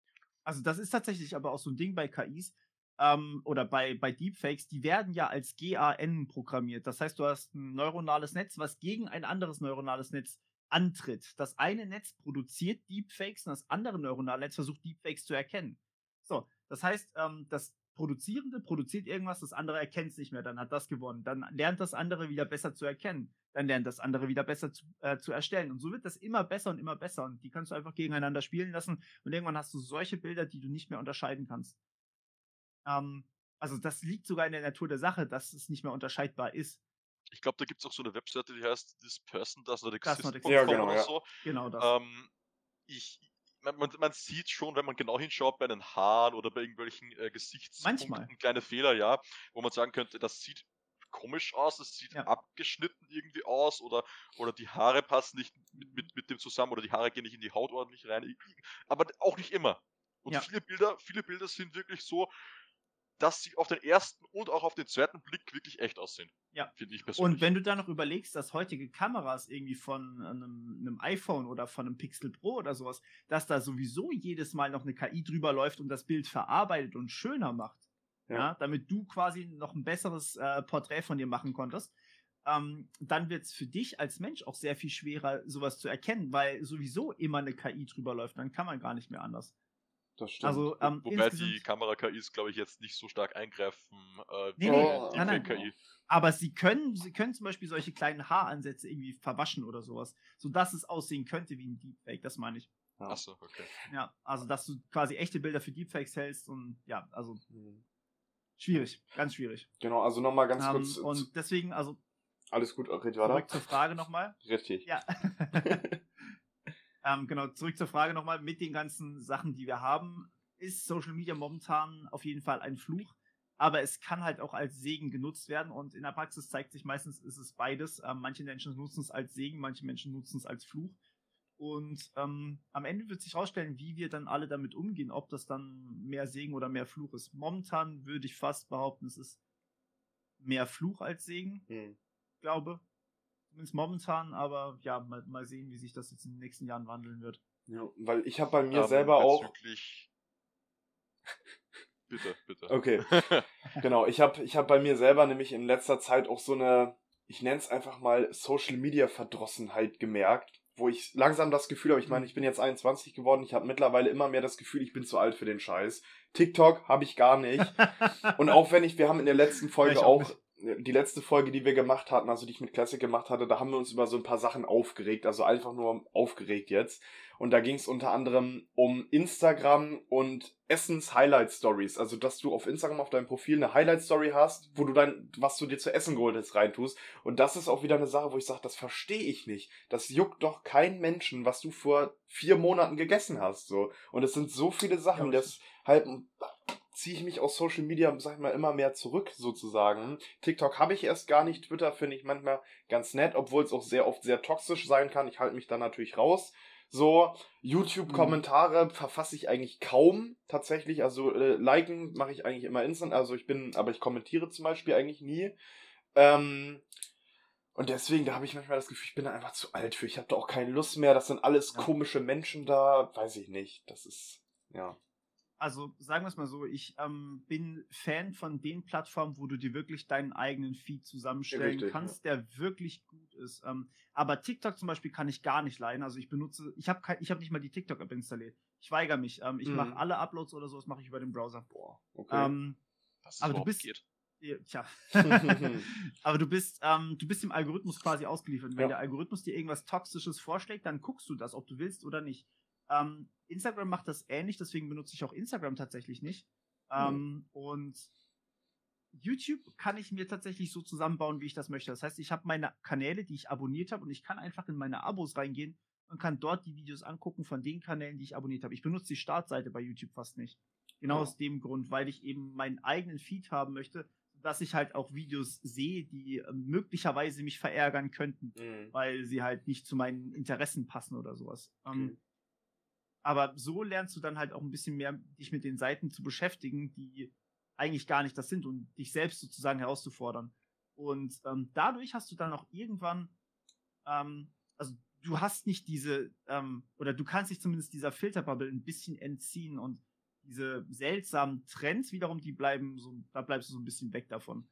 Also das ist tatsächlich aber auch so ein Ding bei KIs ähm, oder bei, bei Deepfakes, die werden ja als GAN programmiert. Das heißt, du hast ein neuronales Netz, was gegen ein anderes neuronales Netz antritt. Das eine Netz produziert Deepfakes und das andere neuronale Netz versucht Deepfakes zu erkennen. So, das heißt, ähm, das Produzierende produziert irgendwas, das andere erkennt es nicht mehr, dann hat das gewonnen. Dann lernt das andere wieder besser zu erkennen. Dann lernt das andere wieder besser zu, äh, zu erstellen. Und so wird das immer besser und immer besser. Und die kannst du einfach gegeneinander spielen lassen. Und irgendwann hast du solche Bilder, die du nicht mehr unterscheiden kannst. Ähm, also das liegt sogar in der Natur der Sache, dass es nicht mehr unterscheidbar ist. Ich glaube, da gibt es auch so eine Webseite, die heißt This Person Does Not Does not Exist. exist. Ja, genau, oder ja. so. Genau das. Ähm, ich, man, man, sieht schon, wenn man genau hinschaut, bei den Haaren oder bei irgendwelchen äh, Gesichtspunkten kleine Fehler, ja, wo man sagen könnte, das sieht komisch aus, das sieht Ja. abgeschnitten irgendwie aus oder, oder die Haare passen nicht mit, mit, mit dem zusammen oder die Haare gehen nicht in die Haut ordentlich rein. Aber auch nicht immer. Und Ja. viele Bilder, viele Bilder sind wirklich so, dass sie auf den ersten und auch auf den zweiten Blick wirklich echt aussehen. Ja. Finde ich persönlich. Und wenn du dann noch überlegst, dass heutige Kameras irgendwie von einem, einem iPhone oder von einem Pixel Pro oder sowas, dass da sowieso jedes Mal noch eine KI drüber läuft und das Bild verarbeitet und schöner macht, ja, Ja. damit du quasi noch ein besseres äh, Porträt von dir machen konntest, ähm, dann wird es für dich als Mensch auch sehr viel schwerer, sowas zu erkennen, weil sowieso immer eine KI drüber läuft. Dann kann man gar nicht mehr anders. Das stimmt. Also, ähm, Wobei die Kamera-KIs, glaube ich, jetzt nicht so stark eingreifen. Äh, Nee, wie nee, eine nein, nein. Aber sie können, sie können zum Beispiel solche kleinen Haaransätze irgendwie verwaschen oder sowas, sodass es aussehen könnte wie ein Deepfake, das meine ich. ja. Achso, okay. Ja, also dass du quasi echte Bilder für Deepfakes hältst und ja, also Mhm. schwierig, ganz schwierig. Genau, also nochmal ganz Ähm, kurz. und deswegen, also alles gut, red zurück weiter. zur Frage nochmal. Richtig. Ja. <laughs> <laughs> ähm, genau, zurück zur Frage nochmal. Mit den ganzen Sachen, die wir haben, ist Social Media momentan auf jeden Fall ein Fluch. Aber es kann halt auch als Segen genutzt werden und in der Praxis zeigt sich meistens, ist es beides. Ähm, manche Menschen nutzen es als Segen, manche Menschen nutzen es als Fluch. Und ähm, am Ende wird sich herausstellen, wie wir dann alle damit umgehen, ob das dann mehr Segen oder mehr Fluch ist. Momentan würde ich fast behaupten, es ist mehr Fluch als Segen Mhm. glaube. Zumindest momentan, aber ja, mal, mal sehen, wie sich das jetzt in den nächsten Jahren wandeln wird. Ja, weil ich habe bei mir Ähm, selber auch. <laughs> Bitte, bitte. Okay, <laughs> genau. Ich habe ich hab bei mir selber nämlich in letzter Zeit auch so eine, ich nenne es einfach mal Social Media Verdrossenheit gemerkt, wo ich langsam das Gefühl habe, ich meine, ich bin jetzt 21 geworden, ich habe mittlerweile immer mehr das Gefühl, ich bin zu alt für den Scheiß. TikTok habe ich gar nicht. <laughs> Und auch wenn ich, wir haben in der letzten Folge auch auch, die letzte Folge, die wir gemacht hatten, also die ich mit Classic gemacht hatte, da haben wir uns über so ein paar Sachen aufgeregt, also einfach nur aufgeregt jetzt. Und da ging es unter anderem um Instagram und Essens-Highlight-Stories. Also, dass du auf Instagram auf deinem Profil eine Highlight-Story hast, wo du dein, was du dir zu essen geholt hast, reintust. Und das ist auch wieder eine Sache, wo ich sage, das verstehe ich nicht. Das juckt doch keinen Menschen, was du vor vier Monaten gegessen hast. So. Und es sind so viele Sachen, Ja, das halt ziehe ich mich aus Social Media, sag ich mal, immer mehr zurück, sozusagen. TikTok habe ich erst gar nicht, Twitter finde ich manchmal ganz nett, obwohl es auch sehr oft sehr toxisch sein kann. Ich halte mich da natürlich raus. So, YouTube-Kommentare mhm. verfasse ich eigentlich kaum tatsächlich. Also äh, liken mache ich eigentlich immer instant. Also ich bin, aber ich kommentiere zum Beispiel eigentlich nie. Ähm, und deswegen, da habe ich manchmal das Gefühl, ich bin da einfach zu alt für. Ich habe da auch keine Lust mehr. Das sind alles komische Menschen da. Weiß ich nicht. Das ist, ja also sagen wir es mal so, ich ähm, bin Fan von den Plattformen, wo du dir wirklich deinen eigenen Feed zusammenstellen Richtig, kannst, ja. der wirklich gut ist. Ähm, aber TikTok zum Beispiel kann ich gar nicht leiden. Also ich benutze, ich habe ich hab nicht mal die TikTok-App installiert. Ich weigere mich. Ähm, ich mhm. mache alle Uploads oder sowas mache ich über den Browser. Boah, okay. Ähm, Was aber du bist, geht. Tja. <laughs> aber du bist, ähm, du bist dem Algorithmus quasi ausgeliefert. Wenn ja. der Algorithmus dir irgendwas Toxisches vorschlägt, dann guckst du das, ob du willst oder nicht. Ähm, Instagram macht das ähnlich, deswegen benutze ich auch Instagram tatsächlich nicht. Mhm. Ähm, und YouTube kann ich mir tatsächlich so zusammenbauen, wie ich das möchte. Das heißt, ich habe meine Kanäle, die ich abonniert habe, und ich kann einfach in meine Abos reingehen und kann dort die Videos angucken von den Kanälen, die ich abonniert habe. Ich benutze die Startseite bei YouTube fast nicht. Genau ja. aus dem Grund, weil ich eben meinen eigenen Feed haben möchte, dass ich halt auch Videos sehe, die äh, möglicherweise mich verärgern könnten, mhm. weil sie halt nicht zu meinen Interessen passen oder sowas. Ähm, okay. Ähm, aber so lernst du dann halt auch ein bisschen mehr, dich mit den Seiten zu beschäftigen, die eigentlich gar nicht das sind und dich selbst sozusagen herauszufordern. Und ähm, dadurch hast du dann auch irgendwann, ähm, also du hast nicht diese, ähm, oder du kannst dich zumindest dieser Filterbubble ein bisschen entziehen und diese seltsamen Trends wiederum, die bleiben so, da bleibst du so ein bisschen weg davon.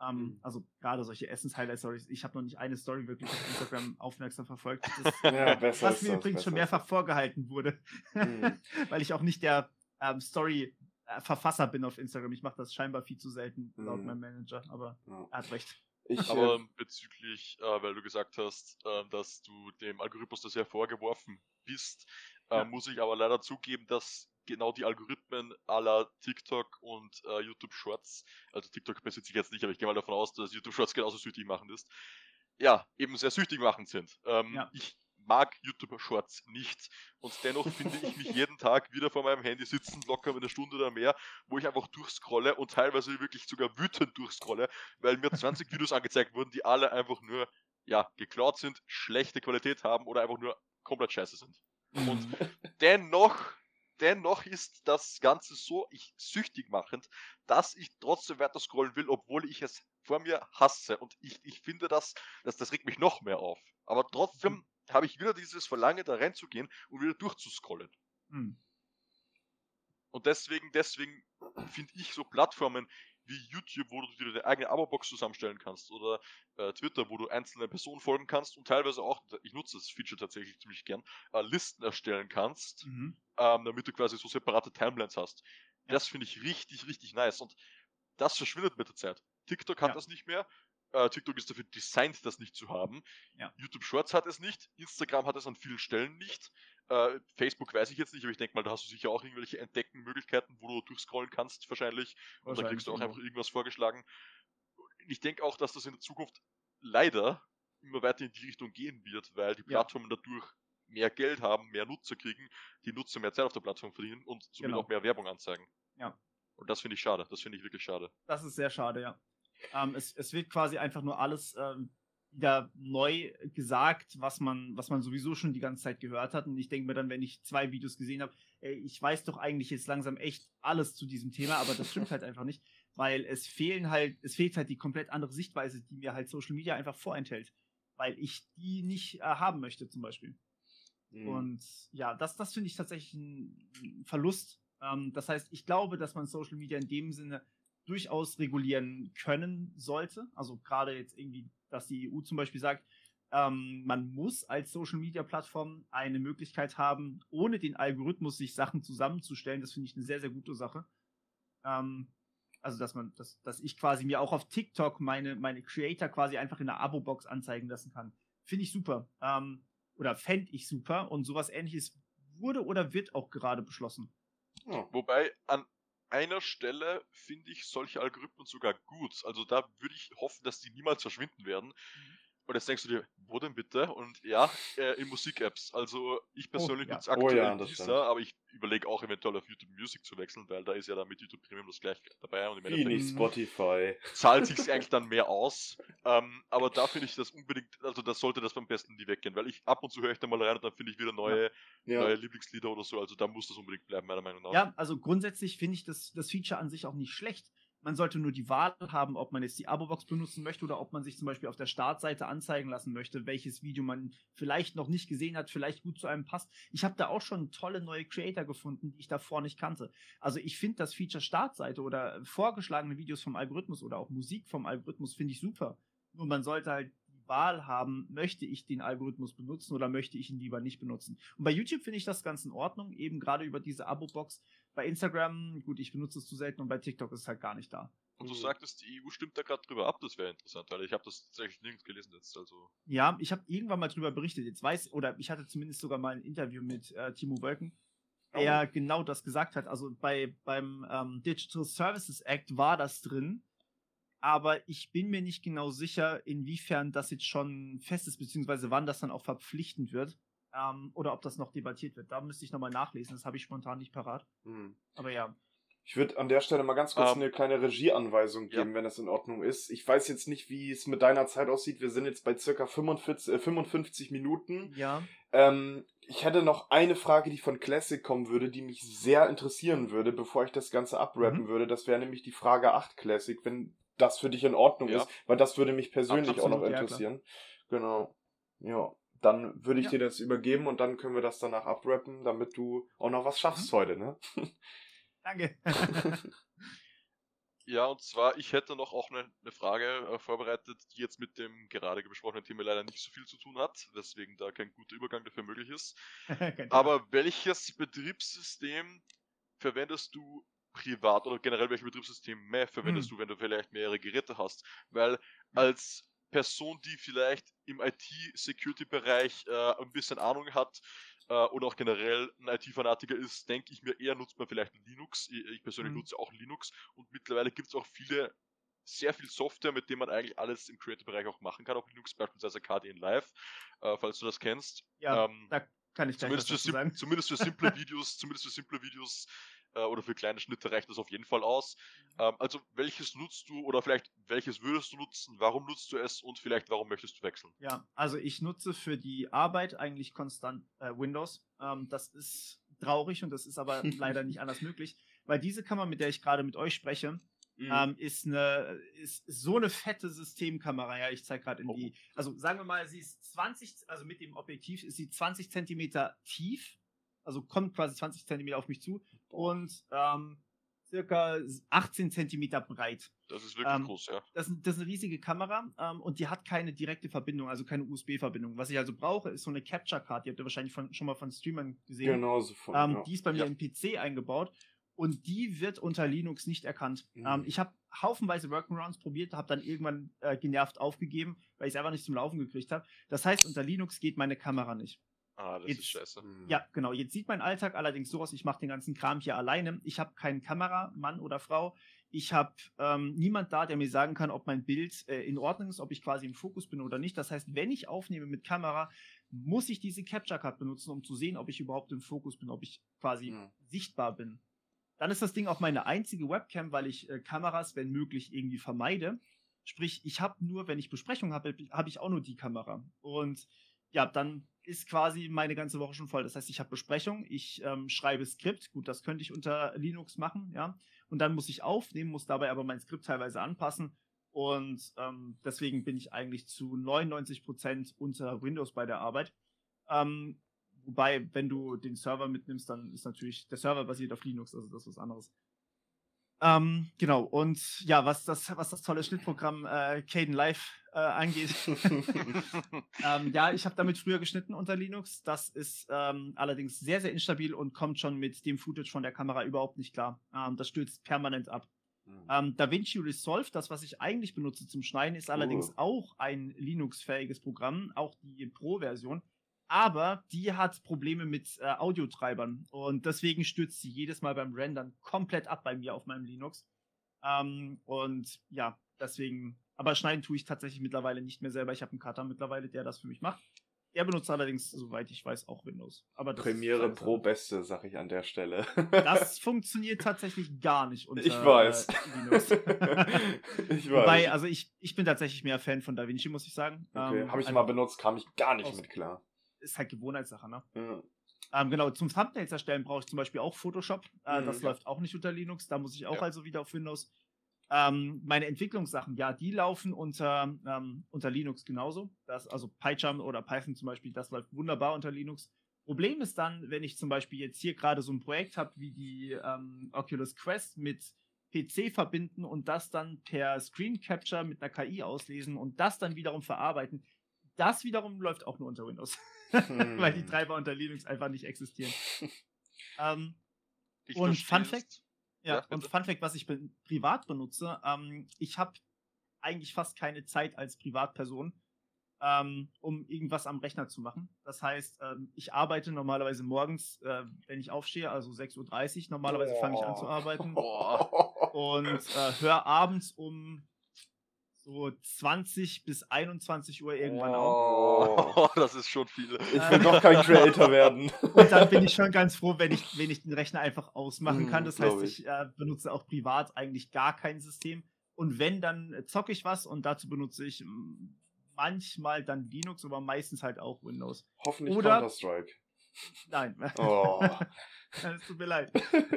Ähm, mhm. Also gerade solche Essens-Highlight-Stories. Ich habe noch nicht eine Story wirklich auf Instagram <laughs> aufmerksam verfolgt. Das, <laughs> ja, besser was mir übrigens schon mehrfach vorgehalten wurde. Mhm. <laughs> Weil ich auch nicht der ähm, Story-Verfasser bin auf Instagram. Ich mache das scheinbar viel zu selten, laut mhm. meinem Manager. Aber ja. er hat recht. Ich, aber äh, bezüglich, äh, weil du gesagt hast, äh, dass du dem Algorithmus das ja vorgeworfen bist, äh, ja. muss ich aber leider zugeben, dass genau die Algorithmen aller TikTok und äh, YouTube Shorts, also TikTok besitze ich jetzt nicht, aber ich gehe mal davon aus, dass YouTube Shorts genauso süchtig machen ist, ja, eben sehr süchtig machend sind. Ähm, ja. Ich mag YouTube Shorts nicht und dennoch finde ich mich jeden Tag wieder vor meinem Handy sitzen, locker eine Stunde oder mehr, wo ich einfach durchscrolle und teilweise wirklich sogar wütend durchscrolle, weil mir 20 <laughs> Videos angezeigt wurden, die alle einfach nur ja, geklaut sind, schlechte Qualität haben oder einfach nur komplett scheiße sind. Und <laughs> dennoch dennoch ist das Ganze so ich süchtig machend, dass ich trotzdem weiter scrollen will, obwohl ich es vor mir hasse. Und ich, ich finde das, das, das regt mich noch mehr auf. Aber trotzdem mhm. habe ich wieder dieses Verlangen, da reinzugehen und wieder durchzuscrollen. Mhm. Und deswegen, deswegen finde ich so Plattformen wie YouTube, wo du dir deine eigene Abo-Box zusammenstellen kannst oder äh, Twitter, wo du einzelne Personen folgen kannst und teilweise auch, ich nutze das Feature tatsächlich ziemlich gern, äh, Listen erstellen kannst, mhm. ähm, damit du quasi so separate Timelines hast. Ja. Das finde ich richtig, richtig nice und das verschwindet mit der Zeit. TikTok hat ja. das nicht mehr. Äh, TikTok ist dafür designt, das nicht zu haben. Ja. YouTube Shorts hat es nicht. Instagram hat es an vielen Stellen nicht. Äh, Facebook weiß ich jetzt nicht, aber ich denke mal, da hast du sicher auch irgendwelche Entdecken-Möglichkeiten, wo du durchscrollen kannst, wahrscheinlich. Und dann kriegst du auch einfach irgendwas vorgeschlagen. Ich denke auch, dass das in der Zukunft leider immer weiter in die Richtung gehen wird, weil die Plattformen ja. dadurch mehr Geld haben, mehr Nutzer kriegen, die Nutzer mehr Zeit auf der Plattform verdienen und somit genau. auch mehr Werbung anzeigen. Ja. Und das finde ich schade. Das finde ich wirklich schade. Das ist sehr schade, ja. Ähm, es, es wird quasi einfach nur alles ähm, wieder neu gesagt, was man, was man sowieso schon die ganze Zeit gehört hat. Und ich denke mir dann, wenn ich zwei Videos gesehen habe, ey, ich weiß doch eigentlich jetzt langsam echt alles zu diesem Thema, aber das stimmt halt einfach nicht, weil es fehlen halt, es fehlt halt die komplett andere Sichtweise, die mir halt Social Media einfach vorenthält, weil ich die nicht äh, haben möchte zum Beispiel. Mhm. Und ja, das, das finde ich tatsächlich ein Verlust. Ähm, das heißt, ich glaube, dass man Social Media in dem Sinne durchaus regulieren können sollte. Also gerade jetzt irgendwie dass die EU zum Beispiel sagt, ähm, man muss als Social Media Plattform eine Möglichkeit haben, ohne den Algorithmus sich Sachen zusammenzustellen. Das finde ich eine sehr, sehr gute Sache. Ähm, also, dass man, dass, dass ich quasi mir auch auf TikTok meine, meine Creator quasi einfach in der Abo-Box anzeigen lassen kann. Finde ich super. Ähm, oder fände ich super. Und sowas ähnliches wurde oder wird auch gerade beschlossen. Ja, wobei an einer Stelle finde ich solche Algorithmen sogar gut. Also da würde ich hoffen, dass die niemals verschwinden werden. Mhm. Und jetzt denkst du dir, wo denn bitte? Und ja, äh, in Musik-Apps. Also ich persönlich ja. nutze aktuell Oh ja, das dieser, aber ich überlege auch eventuell auf YouTube Music zu wechseln, weil da ist ja dann mit YouTube Premium das gleich dabei und im Wie Endeffekt nicht Spotify. zahlt sich <laughs> eigentlich dann mehr aus. Ähm, aber da finde ich das unbedingt, also da sollte das beim besten nie weggehen, weil ich ab und zu höre ich da mal rein und dann finde ich wieder neue, Ja. neue Lieblingslieder oder so. Also da muss das unbedingt bleiben, meiner Meinung nach. Ja, also grundsätzlich finde ich das, das Feature an sich auch nicht schlecht. Man sollte nur die Wahl haben, ob man jetzt die Abo-Box benutzen möchte oder ob man sich zum Beispiel auf der Startseite anzeigen lassen möchte, welches Video man vielleicht noch nicht gesehen hat, vielleicht gut zu einem passt. Ich habe da auch schon tolle neue Creator gefunden, die ich davor nicht kannte. Also ich finde das Feature Startseite oder vorgeschlagene Videos vom Algorithmus oder auch Musik vom Algorithmus finde ich super. Nur man sollte halt die Wahl haben, möchte ich den Algorithmus benutzen oder möchte ich ihn lieber nicht benutzen. Und bei YouTube finde ich das ganz in Ordnung, eben gerade über diese Abo-Box. Bei Instagram, gut, ich benutze es zu selten und bei TikTok ist es halt gar nicht da. Und du Mhm. sagtest, die EU stimmt da gerade drüber ab, das wäre interessant, weil ich habe das tatsächlich nirgends gelesen jetzt. Also Ja, ich habe irgendwann mal drüber berichtet. Jetzt weiß, oder ich hatte zumindest sogar mal ein Interview mit äh, Timo Wölken, der genau das gesagt hat. Also bei, beim ähm, Digital Services Act war das drin, aber ich bin mir nicht genau sicher, inwiefern das jetzt schon fest ist, beziehungsweise wann das dann auch verpflichtend wird. Ähm, oder ob das noch debattiert wird. Da müsste ich nochmal nachlesen, das habe ich spontan nicht parat. Hm. Aber ja. Ich würde an der Stelle mal ganz kurz Ähm, eine kleine Regieanweisung ja. geben, wenn das in Ordnung ist. Ich weiß jetzt nicht, wie es mit deiner Zeit aussieht. Wir sind jetzt bei circa 45, äh, 55 Minuten. Ja. Ähm, ich hätte noch eine Frage, die von Classic kommen würde, die mich sehr interessieren würde, bevor ich das Ganze abrappen Mhm. würde. Das wäre nämlich die Frage 8 Classic, wenn das für dich in Ordnung Ja. ist, weil das würde mich persönlich Absolut, auch noch ja, interessieren. genau. Ja. Dann würde ich Ja. dir das übergeben und dann können wir das danach abrappen, damit du auch noch was schaffst Mhm. heute, ne? <laughs> Danke. <laughs> Ja, und zwar, ich hätte noch auch eine, eine Frage äh, vorbereitet, die jetzt mit dem gerade besprochenen Thema leider nicht so viel zu tun hat, weswegen da kein guter Übergang dafür möglich ist. <laughs> Aber welches Betriebssystem verwendest du privat oder generell welche Betriebssysteme verwendest Hm. du, wenn du vielleicht mehrere Geräte hast? Weil als Person, die vielleicht im IT-Security-Bereich äh, ein bisschen Ahnung hat äh, oder auch generell ein IT-Fanatiker ist, denke ich mir eher, nutzt man vielleicht Linux. Ich, ich persönlich Mhm. nutze auch Linux und mittlerweile gibt es auch viele sehr viel Software, mit dem man eigentlich alles im Creative-Bereich auch machen kann. Auch Linux beispielsweise KDN Live, äh, falls du das kennst. ja, ähm, da kann ich Zumindest für, sagen. zumindest für simple <laughs> Videos, zumindest für simple Videos äh, oder für kleine Schnitte reicht das auf jeden Fall aus. Ähm, also welches nutzt du oder vielleicht welches würdest du nutzen, warum nutzt du es und vielleicht warum möchtest du wechseln? Ja, also ich nutze für die Arbeit eigentlich konstant äh, Windows. Ähm, das ist traurig und das ist aber <laughs> leider nicht anders möglich, weil diese Kamera, mit der ich gerade mit euch spreche, Mhm. ähm, ist eine ist so eine fette Systemkamera. Ja, ich zeige gerade in Oh. die. Also sagen wir mal, sie ist 20, also mit dem Objektiv ist sie 20 Zentimeter tief, also kommt quasi 20 Zentimeter auf mich zu und ähm, circa 18 Zentimeter breit. Das ist wirklich Ähm, groß, ja. Das, ist- das ist eine riesige Kamera ähm, und die hat keine direkte Verbindung, also keine USB-Verbindung. Was ich also brauche, ist so eine Capture-Card. Die habt ihr wahrscheinlich von, schon mal von Streamern gesehen. Genau so von, Ähm, ja. Die ist bei mir Ja. im PC eingebaut und die wird unter Linux nicht erkannt. Mhm. Ähm, ich habe haufenweise Workarounds probiert, habe dann irgendwann äh, genervt aufgegeben, weil ich es einfach nicht zum Laufen gekriegt habe. Das heißt, unter Linux geht meine Kamera nicht. Ah, das jetzt- ist scheiße. Ja, genau. Jetzt sieht mein Alltag allerdings so aus, ich mache den ganzen Kram hier alleine. Ich habe keinen Kameramann oder Frau. Ich habe ähm, niemand da, der mir sagen kann, ob mein Bild äh, in Ordnung ist, ob ich quasi im Fokus bin oder nicht. Das heißt, wenn ich aufnehme mit Kamera, muss ich diese Capture Card benutzen, um zu sehen, ob ich überhaupt im Fokus bin, ob ich quasi Mhm. sichtbar bin. Dann ist das Ding auch meine einzige Webcam, weil ich äh, Kameras, wenn möglich, irgendwie vermeide. Sprich, ich habe nur, wenn ich Besprechungen habe, habe ich auch nur die Kamera. Und ja, dann ist quasi meine ganze Woche schon voll. Das heißt, ich habe Besprechung, ich ähm, schreibe Skript. Gut, das könnte ich unter Linux machen, ja. Und dann muss ich aufnehmen, muss dabei aber mein Skript teilweise anpassen. Und ähm, deswegen bin ich eigentlich zu 99% unter Windows bei der Arbeit. Ähm, wobei, wenn du den Server mitnimmst, dann ist natürlich der Server basiert auf Linux, also das ist was anderes. Ähm, genau, und ja, was das, was das tolle Schnittprogramm äh, Caden Live äh, angeht, <laughs> ähm, ja, ich habe damit früher geschnitten unter Linux. Das ist ähm, allerdings sehr, sehr instabil und kommt schon mit dem Footage von der Kamera überhaupt nicht klar. Ähm, das stürzt permanent ab. Mhm. DaVinci Resolve, das, was ich eigentlich benutze zum Schneiden, ist allerdings auch ein Linux-fähiges Programm, auch die Pro-Version. Aber die hat Probleme mit äh, Audiotreibern und deswegen stürzt sie jedes Mal beim Rendern komplett ab bei mir auf meinem Linux. Ähm, und ja, deswegen aber schneiden tue ich tatsächlich mittlerweile nicht mehr selber. Ich habe einen Cutter mittlerweile, der das für mich macht. Er benutzt allerdings, soweit ich weiß, auch Windows. Aber Premiere Pro Beste, sag ich an der Stelle. Das <laughs> funktioniert tatsächlich gar nicht unter Ich weiß. Äh, Linux. <laughs> ich weiß. Wobei, also ich, ich bin tatsächlich mehr Fan von DaVinci, muss ich sagen. Okay. Ähm, Habe ich mal benutzt, kam ich gar nicht mit klar. Ist halt Gewohnheitssache, ne? Ja. Ähm, genau, zum Thumbnails erstellen brauche ich zum Beispiel auch Photoshop. Äh, mhm, das ja. läuft auch nicht unter Linux. Da muss ich auch ja. also wieder auf Windows. Ähm, meine Entwicklungssachen, ja, die laufen unter, ähm, unter Linux genauso. Das, also PyCharm oder Python zum Beispiel, das läuft wunderbar unter Linux. Problem ist dann, wenn ich zum Beispiel jetzt hier gerade so ein Projekt habe wie die ähm, Oculus Quest mit PC verbinden und das dann per Screen Capture mit einer KI auslesen und das dann wiederum verarbeiten. Das wiederum läuft auch nur unter Windows, hm. <laughs> weil die hm. Treiber unter Linux einfach nicht existieren. <laughs> ähm, und Fun Fact, ja, ja und Fun Fact, was ich be privat benutze, ähm, ich habe eigentlich fast keine Zeit als Privatperson, ähm, um irgendwas am Rechner zu machen. Das heißt, ähm, ich arbeite normalerweise morgens, äh, wenn ich aufstehe, also 6.30 Uhr, normalerweise fange ich an zu arbeiten <laughs> und äh, höre abends um so 20 bis 21 Uhr irgendwann oh, auf. <laughs> Das ist schon viel. Ich will doch kein Creator <laughs> werden. Und dann bin ich schon ganz froh, wenn ich, wenn ich den Rechner einfach ausmachen kann. Mhm, das heißt, ich, ich äh, benutze auch privat eigentlich gar kein System. Und wenn, dann zocke ich was und dazu benutze ich manchmal dann Linux, aber meistens halt auch Windows. Hoffentlich Counter-Strike. Nein. Oh. <laughs> Es tut mir leid.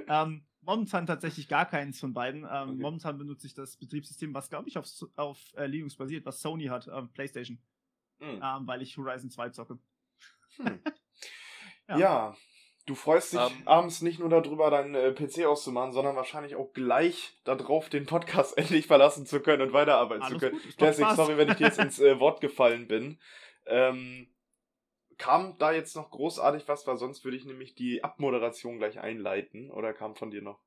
ähm, momentan tatsächlich gar keins von beiden. Ähm, okay. Momentan benutze ich das Betriebssystem, was glaube ich auf, auf äh, Linux basiert, was Sony hat, ähm, PlayStation. Mhm. Ähm, weil ich Horizon 2 zocke. Hm. <laughs> ja. ja. du freust dich um, ähm. abends nicht nur darüber, deinen äh, PC auszumachen, sondern wahrscheinlich auch gleich darauf, den Podcast <laughs> endlich verlassen zu können und weiterarbeiten Alles zu können. Classic, sorry, wenn ich dir jetzt <laughs> ins äh, Wort gefallen bin. Ähm, kam da jetzt noch großartig was, weil sonst würde ich nämlich die Abmoderation gleich einleiten. Oder kam von dir noch?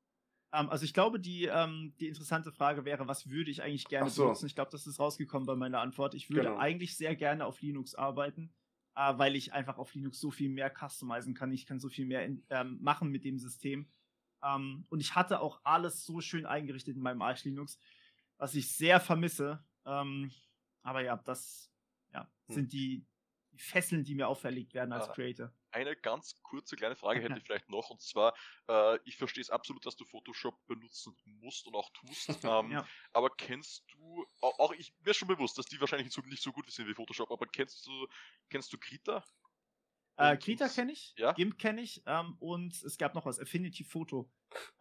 Um, ähm, also ich glaube, die, ähm, die interessante Frage wäre, was würde ich eigentlich gerne so. benutzen? Ich glaube, das ist rausgekommen bei meiner Antwort. Ich würde genau. eigentlich sehr gerne auf Linux arbeiten, äh, weil ich einfach auf Linux so viel mehr customizen kann. Ich kann so viel mehr in, ähm, machen mit dem System. Ähm, und ich hatte auch alles so schön eingerichtet in meinem Arch Linux, was ich sehr vermisse. Ähm, aber ja, das ja, hm. sind die, die Fesseln, die mir auferlegt werden als Creator. Eine ganz kurze kleine Frage hätte ich <laughs> vielleicht noch, und zwar, äh, ich verstehe es absolut, dass du Photoshop benutzen musst und auch tust, <laughs> ähm, ja. aber kennst du, auch, auch ich mir schon bewusst, dass die wahrscheinlich nicht so gut sind wie Photoshop, aber kennst du, kennst du Krita? Äh, Krita kenne ich, ja? GIMP kenne ich ähm, und es gab noch was, Affinity Photo.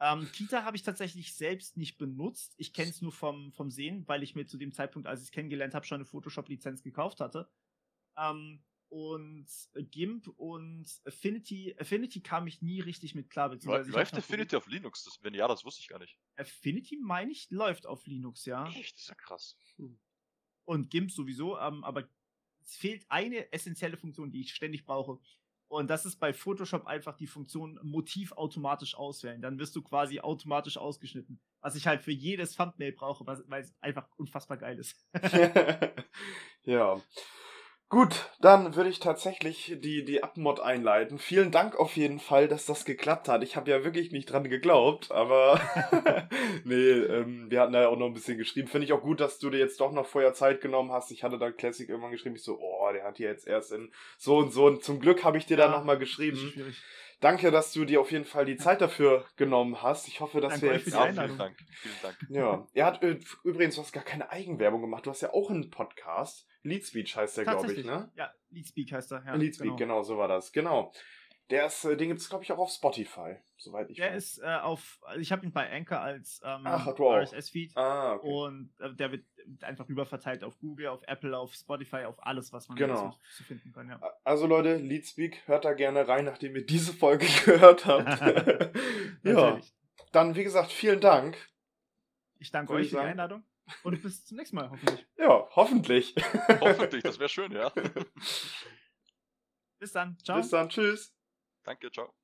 Ähm, Krita habe ich tatsächlich selbst nicht benutzt. Ich kenne es nur vom, vom Sehen, weil ich mir zu dem Zeitpunkt, als ich es kennengelernt habe, schon eine Photoshop-Lizenz gekauft hatte. Ähm, und GIMP und Affinity. Affinity kam ich nie richtig mit klar. Läuft Affinity auf Linux? Das, wenn ja, das wusste ich gar nicht. Affinity, meine ich, läuft auf Linux, ja. Echt? Das ist ja krass. Hm. Und GIMP sowieso, ähm, aber es fehlt eine essentielle Funktion, die ich ständig brauche. Und das ist bei Photoshop einfach die Funktion Motiv automatisch auswählen. Dann wirst du quasi automatisch ausgeschnitten. Was ich halt für jedes Thumbnail brauche, weil es einfach unfassbar geil ist. <laughs> ja. Gut, dann würde ich tatsächlich die, die Abmod einleiten. Vielen Dank auf jeden Fall, dass das geklappt hat. Ich habe ja wirklich nicht dran geglaubt, aber <laughs> <laughs> nee, ähm, wir hatten da ja auch noch ein bisschen geschrieben. Finde ich auch gut, dass du dir jetzt doch noch vorher Zeit genommen hast. Ich hatte da Classic irgendwann geschrieben, ich so, oh, der hat hier jetzt erst in so und so. Und zum Glück habe ich dir ja, da nochmal geschrieben. Schwierig. Danke, dass du dir auf jeden Fall die Zeit dafür genommen hast. Ich hoffe, dass Danke wir jetzt. Für die Vielen Dank. Vielen Dank. Ja. Er hat äh, übrigens, du hast gar keine Eigenwerbung gemacht. Du hast ja auch einen Podcast. Leadspeech heißt der, glaube ich, ne? Ja, Leadspeak heißt er. Ja, Leadspeak, genau. genau, so war das. Genau. Der ist, äh, den gibt es, glaube ich, auch auf Spotify, soweit ich der weiß. Der ist äh, auf, also ich habe ihn bei Anchor als ähm, RSS-Feed ah, okay. und äh, der wird einfach rüberverteilt auf Google, auf Apple, auf Spotify, auf alles, was man genau. so, zu finden kann. Ja. Also Leute, Leadspeak, hört da gerne rein, nachdem ihr diese Folge <laughs> gehört habt. <laughs> ja, dann wie gesagt, vielen Dank. Ich danke euch für die Einladung. Und <laughs> bis zum nächsten Mal, hoffentlich. Ja, hoffentlich. hoffentlich, das wäre schön, ja. Bis dann. Ciao. Bis dann. Tschüss. Danke, ciao.